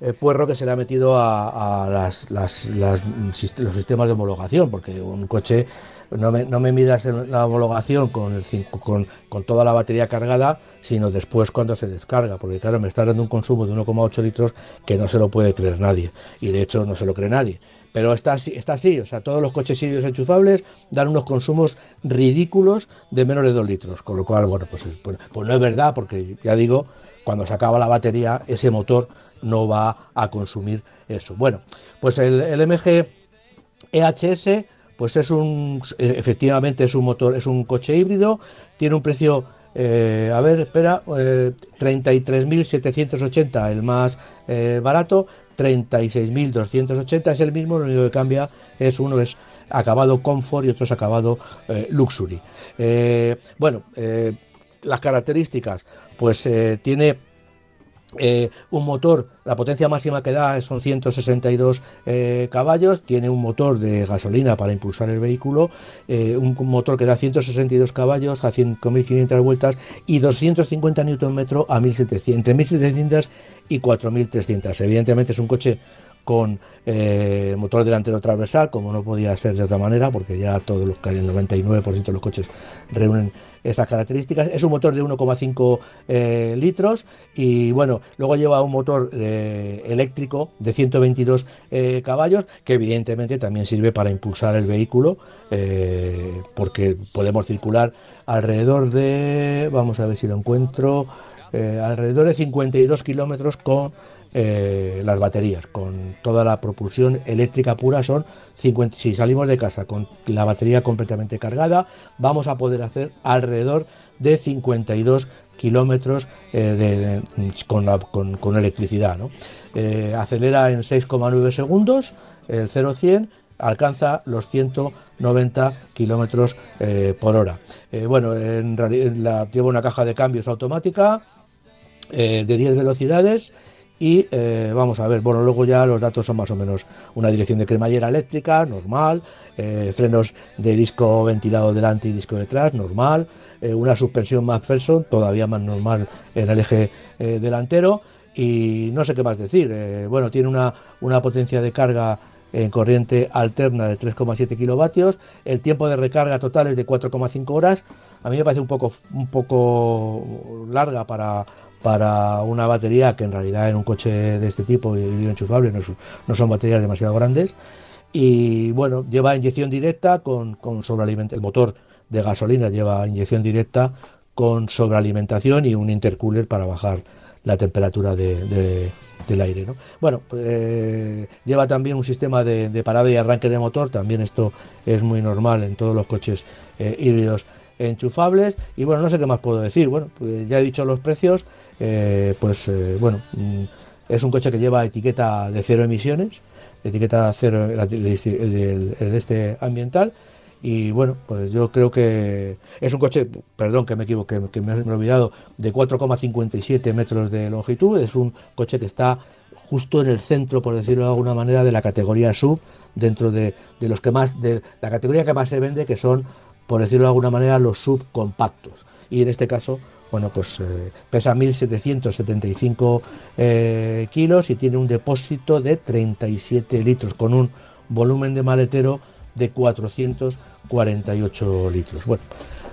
eh, puerro que se le ha metido a, las, las, los sistemas de homologación, porque un coche no me, no me midas la homologación con, el, con, con, toda la batería cargada, sino después cuando se descarga, porque claro, me está dando un consumo de 1,8 litros que no se lo puede creer nadie, y de hecho no se lo cree nadie. Pero está, está así, o sea, todos los coches híbridos enchufables dan unos consumos ridículos de menos de 2 litros, con lo cual, bueno, pues, pues, pues no es verdad, porque ya digo, cuando se acaba la batería, ese motor no va a consumir eso. Bueno, pues el, MG EHS, pues es un, efectivamente es un motor, es un coche híbrido, tiene un precio, eh, a ver, espera, 33.780 eh, el más eh, barato, 36.280 es el mismo, lo único que cambia es uno es acabado Comfort y otro es acabado Luxury. bueno, las características, pues eh, tiene eh, un motor, la potencia máxima que da son 162 eh, caballos, tiene un motor de gasolina para impulsar el vehículo, eh, un, motor que da 162 caballos a 5.500 vueltas y 250 Nm a 1.700, entre 1.700 y 4.300. Evidentemente es un coche con motor delantero transversal, como no podía ser de otra manera, porque ya todos los el 99% de los coches reúnen esas características. Es un motor de 1,5 eh, litros y bueno, luego lleva un motor eh, eléctrico de 122 eh, caballos que evidentemente también sirve para impulsar el vehículo porque podemos circular alrededor de, vamos a ver si lo encuentro, alrededor de 52 kilómetros con eh, las baterías. Con toda la propulsión eléctrica pura son 50, si salimos de casa con la batería completamente cargada, vamos a poder hacer alrededor de 52 kilómetros eh, con, electricidad. Eh, acelera en 6,9 segundos el 0-100 alcanza los 190 kilómetros por hora. bueno, en realidad lleva una caja de cambios automática de 10 velocidades y eh, vamos a ver, bueno, luego ya los datos son más o menos una dirección de cremallera eléctrica, normal, eh, frenos de disco ventilado delante y disco detrás, normal, eh, una suspensión McPherson, todavía más normal en el eje delantero, y no sé qué más decir. bueno, tiene una, una potencia de carga en corriente alterna de 3,7 kilovatios, el tiempo de recarga total es de 4,5 horas. A mí me parece un poco, un poco larga para, para una batería que en realidad en un coche de este tipo y enchufable no, son baterías demasiado grandes. Y bueno, lleva inyección directa con, con sobrealimentación. El motor de gasolina lleva inyección directa con sobrealimentación y un intercooler para bajar la temperatura de, del aire. ¿no? Bueno, pues, lleva también un sistema de, parada y arranque de motor, también esto es muy normal en todos los coches eh, híbridos enchufables. Y bueno, no sé qué más puedo decir. Bueno, pues ya he dicho los precios. Eh, pues eh, bueno, mm, es un coche que lleva etiqueta de cero emisiones, etiqueta cero de, este ambiental. Y bueno, pues yo creo que es un coche, perdón que me equivoqué, que me he olvidado, de 4,57 metros de longitud. Es un coche que está justo en el centro, por decirlo de alguna manera, de la categoría sub, dentro de, de los que más, de la categoría que más se vende, que son, por decirlo de alguna manera, los subcompactos. Y en este caso, bueno, pues eh, pesa 1.775 eh, kilos y tiene un depósito de 37 litros con un volumen de maletero de 448 litros. Bueno,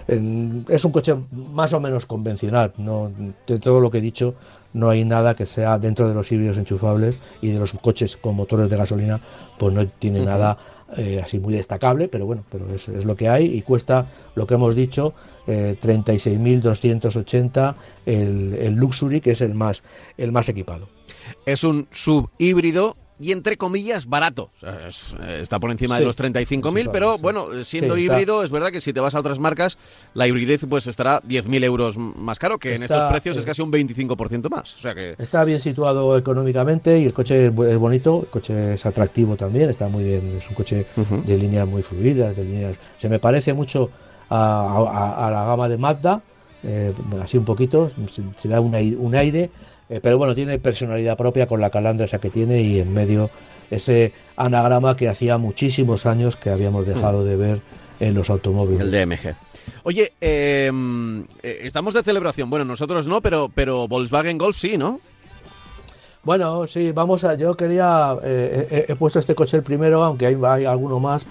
es un coche más o menos convencional. No, de todo lo que he dicho, no hay nada que sea dentro de los híbridos enchufables y de los coches con motores de gasolina, pues no tiene nada eh, así muy destacable, pero bueno, pero es, es, lo que hay y cuesta lo que hemos dicho, eh, 36.280 el, el Luxury, que es el más, el más equipado. Es un subhíbrido y entre comillas barato. está por encima de los 35.000, pero bueno, siendo híbrido, es verdad que si te vas a otras marcas, la hibridez pues estará 10.000 euros más caro, que en estos precios es casi un 25% más. O sea que... Está bien situado económicamente y el coche es bonito, el coche es atractivo también, está muy bien, es un coche de líneas muy fluidas, de líneas... Se me parece mucho a, la gama de Mazda, eh, así un poquito, se, da un aire eh, pero bueno, tiene personalidad propia con la calandra esa que tiene y en medio ese anagrama que hacía muchísimos años que habíamos dejado de ver en los automóviles. El DMG. Oye, em, eh, estamos de celebración. Bueno, nosotros no, pero, pero Volkswagen Golf sí, ¿no? Bueno, sí, vamos a. Yo quería. Eh, he, puesto este coche el primero, aunque hay, hay alguno más,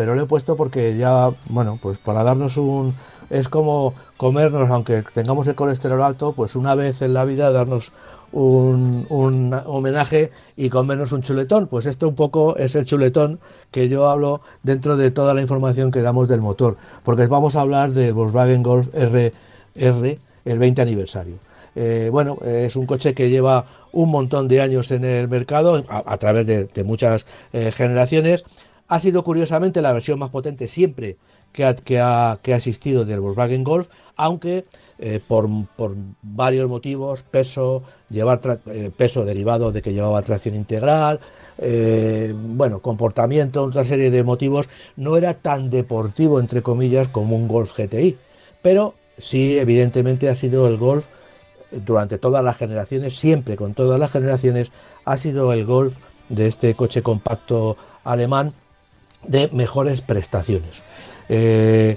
pero lo he puesto porque ya, bueno, pues para darnos un, es como comernos, aunque tengamos el colesterol alto, pues una vez en la vida darnos un, homenaje y comernos un chuletón. Pues esto un poco es el chuletón que yo hablo dentro de toda la información que damos del motor, porque vamos a hablar de Volkswagen Golf RR, el 20 aniversario. Eh, bueno, es un coche que lleva un montón de años en el mercado, a, través de, muchas eh, generaciones. Ha sido curiosamente la versión más potente siempre que ha, que ha, que ha existido del Volkswagen Golf, aunque eh, por, por, varios motivos, peso, llevar eh, peso derivado de que llevaba tracción integral, eh, bueno, comportamiento, otra serie de motivos, no era tan deportivo, entre comillas, como un Golf GTI. Pero sí, evidentemente ha sido el Golf durante todas las generaciones, siempre con todas las generaciones, ha sido el Golf de este coche compacto alemán de mejores prestaciones. Eh,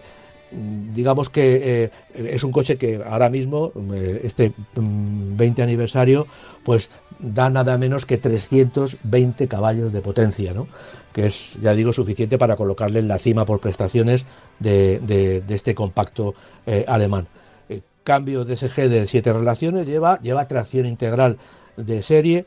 digamos que eh, es un coche que ahora mismo, eh, este 20 mm, aniversario, pues da nada menos que 320 caballos de potencia, ¿no? que es, ya digo, suficiente para colocarle en la cima por prestaciones de, este compacto alemán. cambio DSG de 7 relaciones, lleva, lleva tracción integral de serie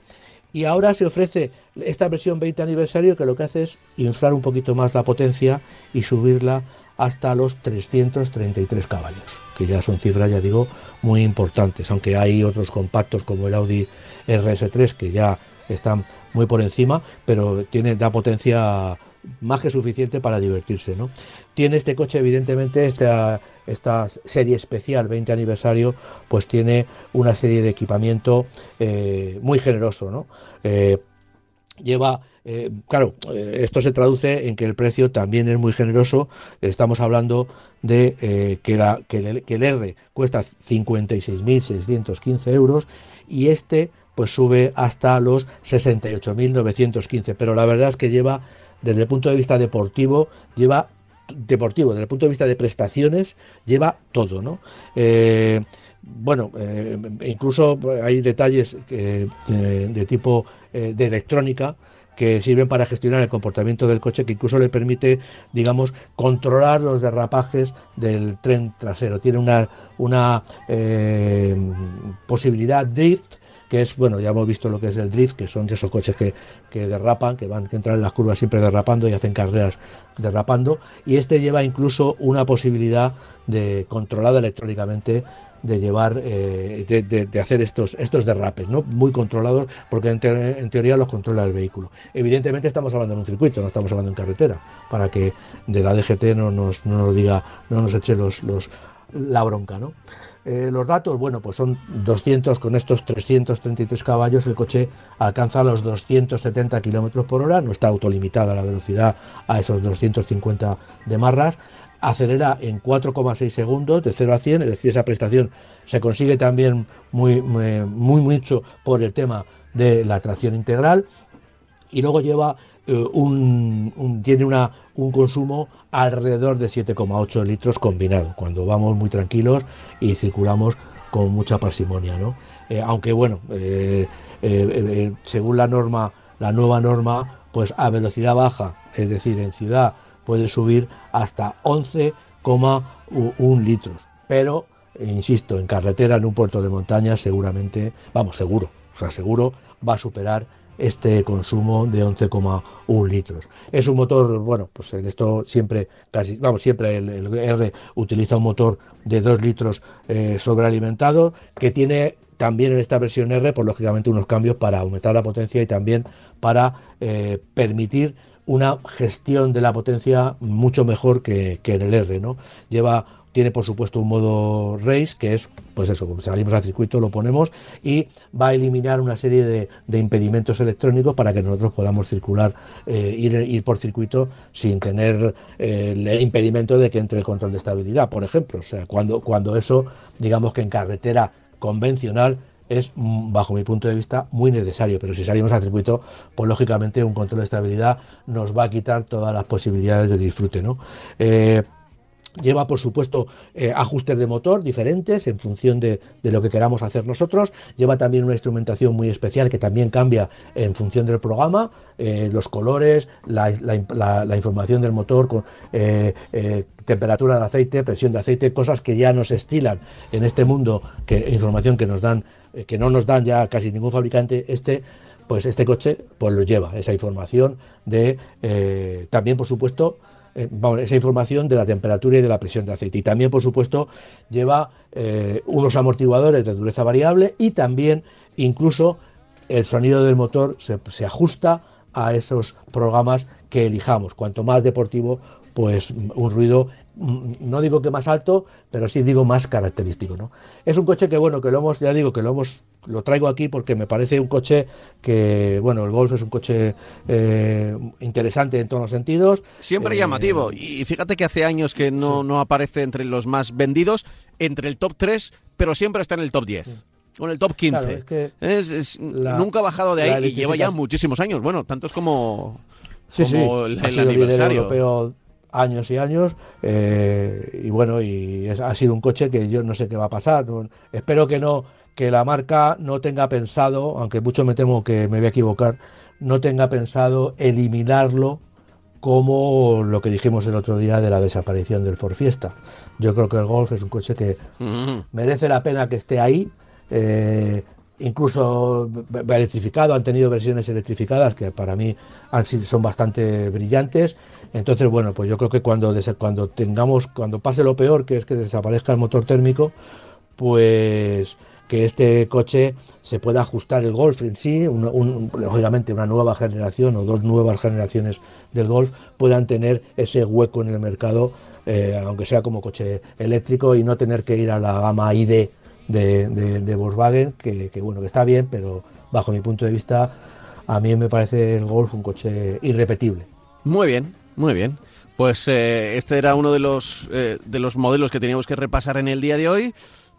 y ahora se ofrece esta versión 20 aniversario que lo que hace es inflar un poquito más la potencia y subirla hasta los 333 caballos, que ya son cifras, ya digo, muy importantes, aunque hay otros compactos como el Audi RS3 que ya están muy por encima, pero tiene, da potencia más que suficiente para divertirse. ¿no? Tiene este coche, evidentemente, esta, esta serie especial 20 aniversario, pues tiene una serie de equipamiento eh, muy generoso. ¿no? Eh, lleva eh, claro, esto se traduce en que el precio también es muy generoso. Estamos hablando de que, la, que, el, que, el, R cuesta 56.615 euros y este pues sube hasta los 68.915. Pero la verdad es que lleva, desde el punto de vista deportivo, lleva deportivo, desde el punto de vista de prestaciones, lleva todo, ¿no? bueno, incluso hay detalles de tipo de electrónica que sirven para gestionar el comportamiento del coche, que incluso le permite, digamos, controlar los derrapajes del tren trasero. Tiene una, una eh, posibilidad drift, que es, bueno, ya hemos visto lo que es el drift, que son esos coches que, que derrapan, que van que entran en las curvas siempre derrapando y hacen carreras derrapando. Y este lleva incluso una posibilidad de controlada electrónicamente de llevar, eh, de, hacer estos, estos derrapes, ¿no? Muy controlados, porque en, teoría los controla el vehículo. Evidentemente estamos hablando en un circuito, no estamos hablando en carretera, para que de la DGT no nos, no nos diga, no nos eche los, los la bronca, ¿no? Eh, los datos, bueno, pues son 200 con estos 333 caballos, el coche alcanza los 270 kilómetros por hora, no está autolimitada la velocidad a esos 250 de marras, acelera en 4,6 segundos de 0 a 100, es decir, esa prestación se consigue también muy, muy, mucho por el tema de la tracción integral y luego lleva eh, un, tiene una, un consumo alrededor de 7,8 litros combinado cuando vamos muy tranquilos y circulamos con mucha parsimonia, ¿no? Eh, aunque bueno, eh, según la norma, la nueva norma, pues a velocidad baja, es decir, en ciudad puede subir hasta 11,1 litros. Pero, insisto, en carretera, en un puerto de montaña, seguramente, vamos, seguro, o sea, seguro va a superar este consumo de 11,1 litros. Es un motor, bueno, pues en esto siempre, casi, vamos, siempre el, R utiliza un motor de 2 litros eh, sobrealimentado que tiene también en esta versión R, pues lógicamente unos cambios para aumentar la potencia y también para eh, permitir una gestión de la potencia mucho mejor que, en el R, ¿no? Lleva tiene por supuesto un modo race que es pues eso salimos al circuito lo ponemos y va a eliminar una serie de, impedimentos electrónicos para que nosotros podamos circular eh, ir, ir, por circuito sin tener eh, el impedimento de que entre el control de estabilidad por ejemplo o sea cuando cuando eso digamos que en carretera convencional es, mm, bajo mi punto de vista, muy necesario. Pero si salimos al circuito, pues lógicamente un control de estabilidad nos va a quitar todas las posibilidades de disfrute. ¿no? Eh, Lleva, por supuesto, eh, ajustes de motor diferentes en función de, lo que queramos hacer nosotros. Lleva también una instrumentación muy especial que también cambia en función del programa, eh, los colores, la, información del motor, con, temperatura del aceite, presión de aceite, cosas que ya nos estilan en este mundo, que información que nos dan eh, que no nos dan ya casi ningún fabricante, este, pues este coche pues lo lleva, esa información de, eh, también por supuesto, eh, esa información de la temperatura y de la presión de aceite. Y también, por supuesto, lleva unos amortiguadores de dureza variable y también incluso el sonido del motor se, ajusta a esos programas que elijamos. Cuanto más deportivo, pues un ruido no digo que más alto, pero sí digo más característico. ¿no? Es un coche que, bueno, que lo hemos, ya digo, que lo hemos, lo traigo aquí porque me parece un coche que, bueno, el Golf es un coche eh, interesante en todos los sentidos. Siempre eh, llamativo. Y fíjate que hace años que no, no aparece entre los más vendidos, entre el top 3, pero siempre está en el top 10. con el top 15. Claro, es que Es- es- la- nunca ha bajado de ahí y lleva ya muchísimos años. Bueno, tantos como, Sí, sí, como el, aniversario. europeo años y años eh, y bueno y es- ha sido un coche que yo no sé qué va a pasar no- espero que no que la marca no tenga pensado aunque mucho me temo que me voy a equivocar no tenga pensado eliminarlo como lo que dijimos el otro día de la desaparición del Ford Fiesta yo creo que el Golf es un coche que Ujú. merece la pena que esté ahí. eh, incluso electrificado, han tenido versiones electrificadas que para mí han sido, son bastante brillantes. Entonces, bueno, pues yo creo que cuando, cuando tengamos, cuando pase lo peor, que es que desaparezca el motor térmico, pues que este coche se pueda ajustar el Golf en sí, lógicamente una nueva generación o dos nuevas generaciones del Golf puedan tener ese hueco en el mercado, eh, aunque sea como coche eléctrico y no tener que ir a la gama ID de, Volkswagen, que, bueno, que está bien, pero bajo mi punto de vista a mí me parece el Golf un coche irrepetible. Muy bien, muy bien. Pues eh, este era uno de los, eh, de los modelos que teníamos que repasar en el día de hoy.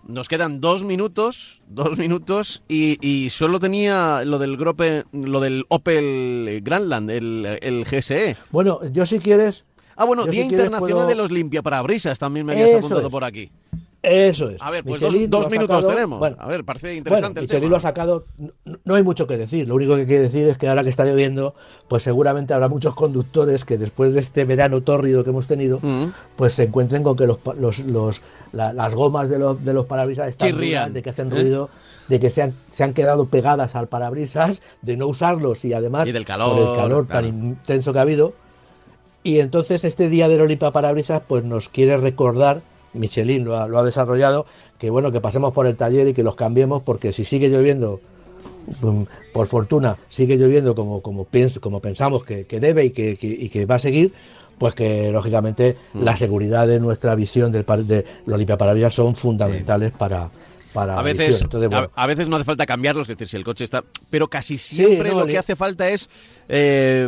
Nos quedan dos minutos, dos minutos, y, y solo tenía lo del Grope, lo del Opel Grandland, el, el GSE. Bueno, yo si quieres, Ah, bueno, Yo, Día si quieres, Internacional puedo- de los Limpiaparabrisas, también me habías Eso apuntado es. por aquí. Eso es. A ver, pues dos, Michelin minutos sacado- tenemos. bueno, a ver, parece Bueno, interesante el Michelin tema. lo ha sacado, no, no hay mucho que decir, lo único que quiere decir es que ahora que está lloviendo, pues seguramente habrá muchos conductores que después de este verano tórrido que hemos tenido, Mm. pues se encuentren con que los, los, los- la- las gomas de los, de los parabrisas están duras, de que hacen ¿eh? ruido, de que se han, se han quedado pegadas al parabrisas, de no usarlos y además Y del por calor, el calor claro. tan intenso que ha habido. Y entonces este día del Olimpa Parabrisas pues nos quiere recordar, Michelin lo ha, lo ha desarrollado, que bueno, que pasemos por el taller y que los cambiemos porque si sigue lloviendo, mm, por fortuna, sigue lloviendo como, como, pienso, como pensamos que, que debe y que, que- y que va a seguir, pues que lógicamente Mm. la seguridad de nuestra visión del, de los Olimpa Parabrisas son fundamentales para, para A veces. Entonces, bueno, a, a veces no hace falta cambiarlos, es decir, si el coche está. Pero casi siempre no, lo que hace falta es eh,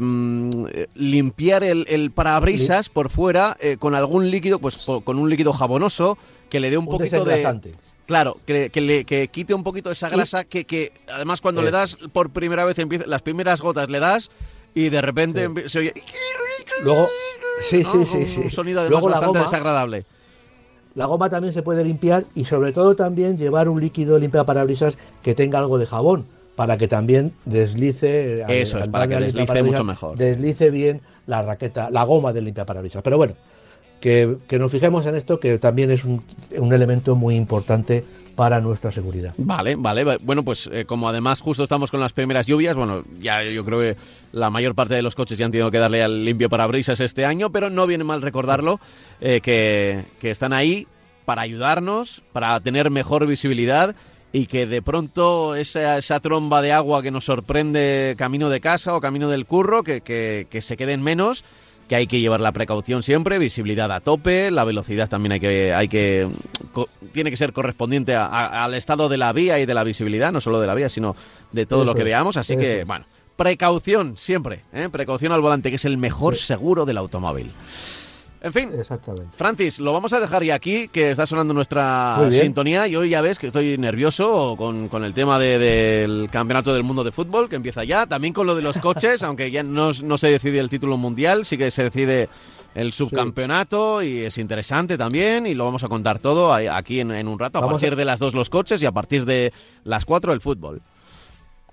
limpiar el, el parabrisas por fuera eh, con algún líquido, pues con un líquido jabonoso que le dé un, un poquito de. Claro, que, que le, que quite un poquito esa grasa que, que además cuando le das por primera vez, empieza, las primeras gotas le das y de repente empie- se oye. Luego, sí, ¿no? sí, sí, Un sí. sonido además Luego bastante goma- desagradable. La goma también se puede limpiar y sobre todo también llevar un líquido limpia parabrisas que tenga algo de jabón para que también deslice al- Eso es, para que deslice mucho mejor. Deslice bien la raqueta, la goma del limpiaparabrisas. Pero bueno, que, que nos fijemos en esto que también es un, un elemento muy importante para nuestra seguridad. Vale, vale. va- Bueno, pues eh, como además justo estamos con las primeras lluvias, bueno, ya yo creo que la mayor parte de los coches ya han tenido que darle al limpio parabrisas este año, pero no viene mal recordarlo, eh, que, que están ahí para ayudarnos, para tener mejor visibilidad y que de pronto esa, esa tromba de agua que nos sorprende camino de casa o camino del curro, que, que, que se queden menos que hay que llevar la precaución siempre, visibilidad a tope, la velocidad también hay que, hay que tiene que ser correspondiente a- a- al estado de la vía y de la visibilidad, no solo de la vía, sino de todo lo que veamos. Así eso que, bueno, precaución siempre, ¿eh? precaución al volante, que es el mejor seguro del automóvil. En fin, Exactamente. Francis, lo vamos a dejar ya aquí, que está sonando nuestra sintonía y hoy ya ves que estoy nervioso con, con el tema de- del Campeonato del Mundo de Fútbol, que empieza ya, también con lo de los coches, aunque ya no, no se decide el título mundial, sí que se decide el subcampeonato y es interesante también y lo vamos a contar todo aquí en, en un rato, a Vamos a- partir de las dos los coches y a partir de las cuatro el fútbol.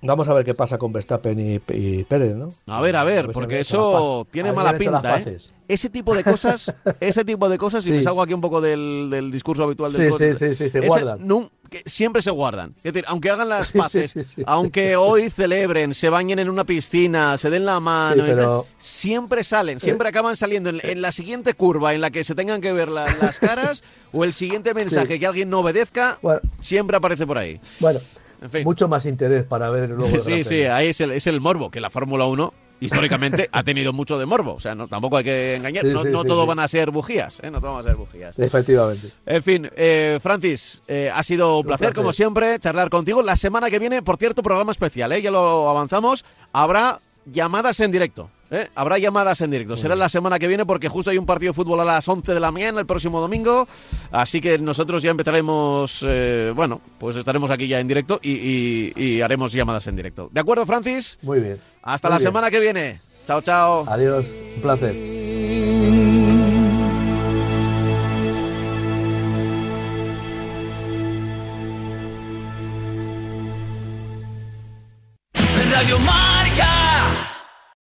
Vamos a ver qué pasa con Verstappen y, y Pérez, ¿no? A ver, a ver, porque eso tiene mala pinta, ¿eh? Ese tipo de cosas, ese tipo de cosas, y me Sí. salgo aquí un poco del, del discurso habitual del Sí, coche, sí, sí, sí, se ese guardan. nun- que siempre se guardan. Es decir, aunque hagan las paces, aunque hoy celebren, se bañen en una piscina, se den la mano, pero- siempre salen, siempre acaban saliendo en, en la siguiente curva en la que se tengan que ver la- las caras o el siguiente mensaje que alguien no obedezca, Bueno, siempre aparece por ahí. bueno En fin. mucho más interés para ver luego. el Sí, sí, ahí es el, es el morbo, que la Fórmula 1 históricamente ha tenido mucho de morbo. O sea, no, tampoco hay que engañar. Sí, no sí, no sí, todo van a ser bujías, ¿eh? No todo van a ser bujías. Efectivamente. En fin, eh, Francis, eh, ha sido un placer, placer. como siempre, charlar contigo. La semana que viene, por cierto, programa especial, ¿eh? ya lo avanzamos, habrá llamadas en directo. ¿Eh? Habrá llamadas en directo. Será la semana que viene porque justo hay un partido de fútbol a las 11 de la mañana el próximo domingo. Así que nosotros ya empezaremos, eh, bueno, pues estaremos aquí ya en directo y, haremos llamadas en directo. ¿De acuerdo, Francis? Muy bien. Hasta la semana que viene. Chao, chao. Adiós. Un placer.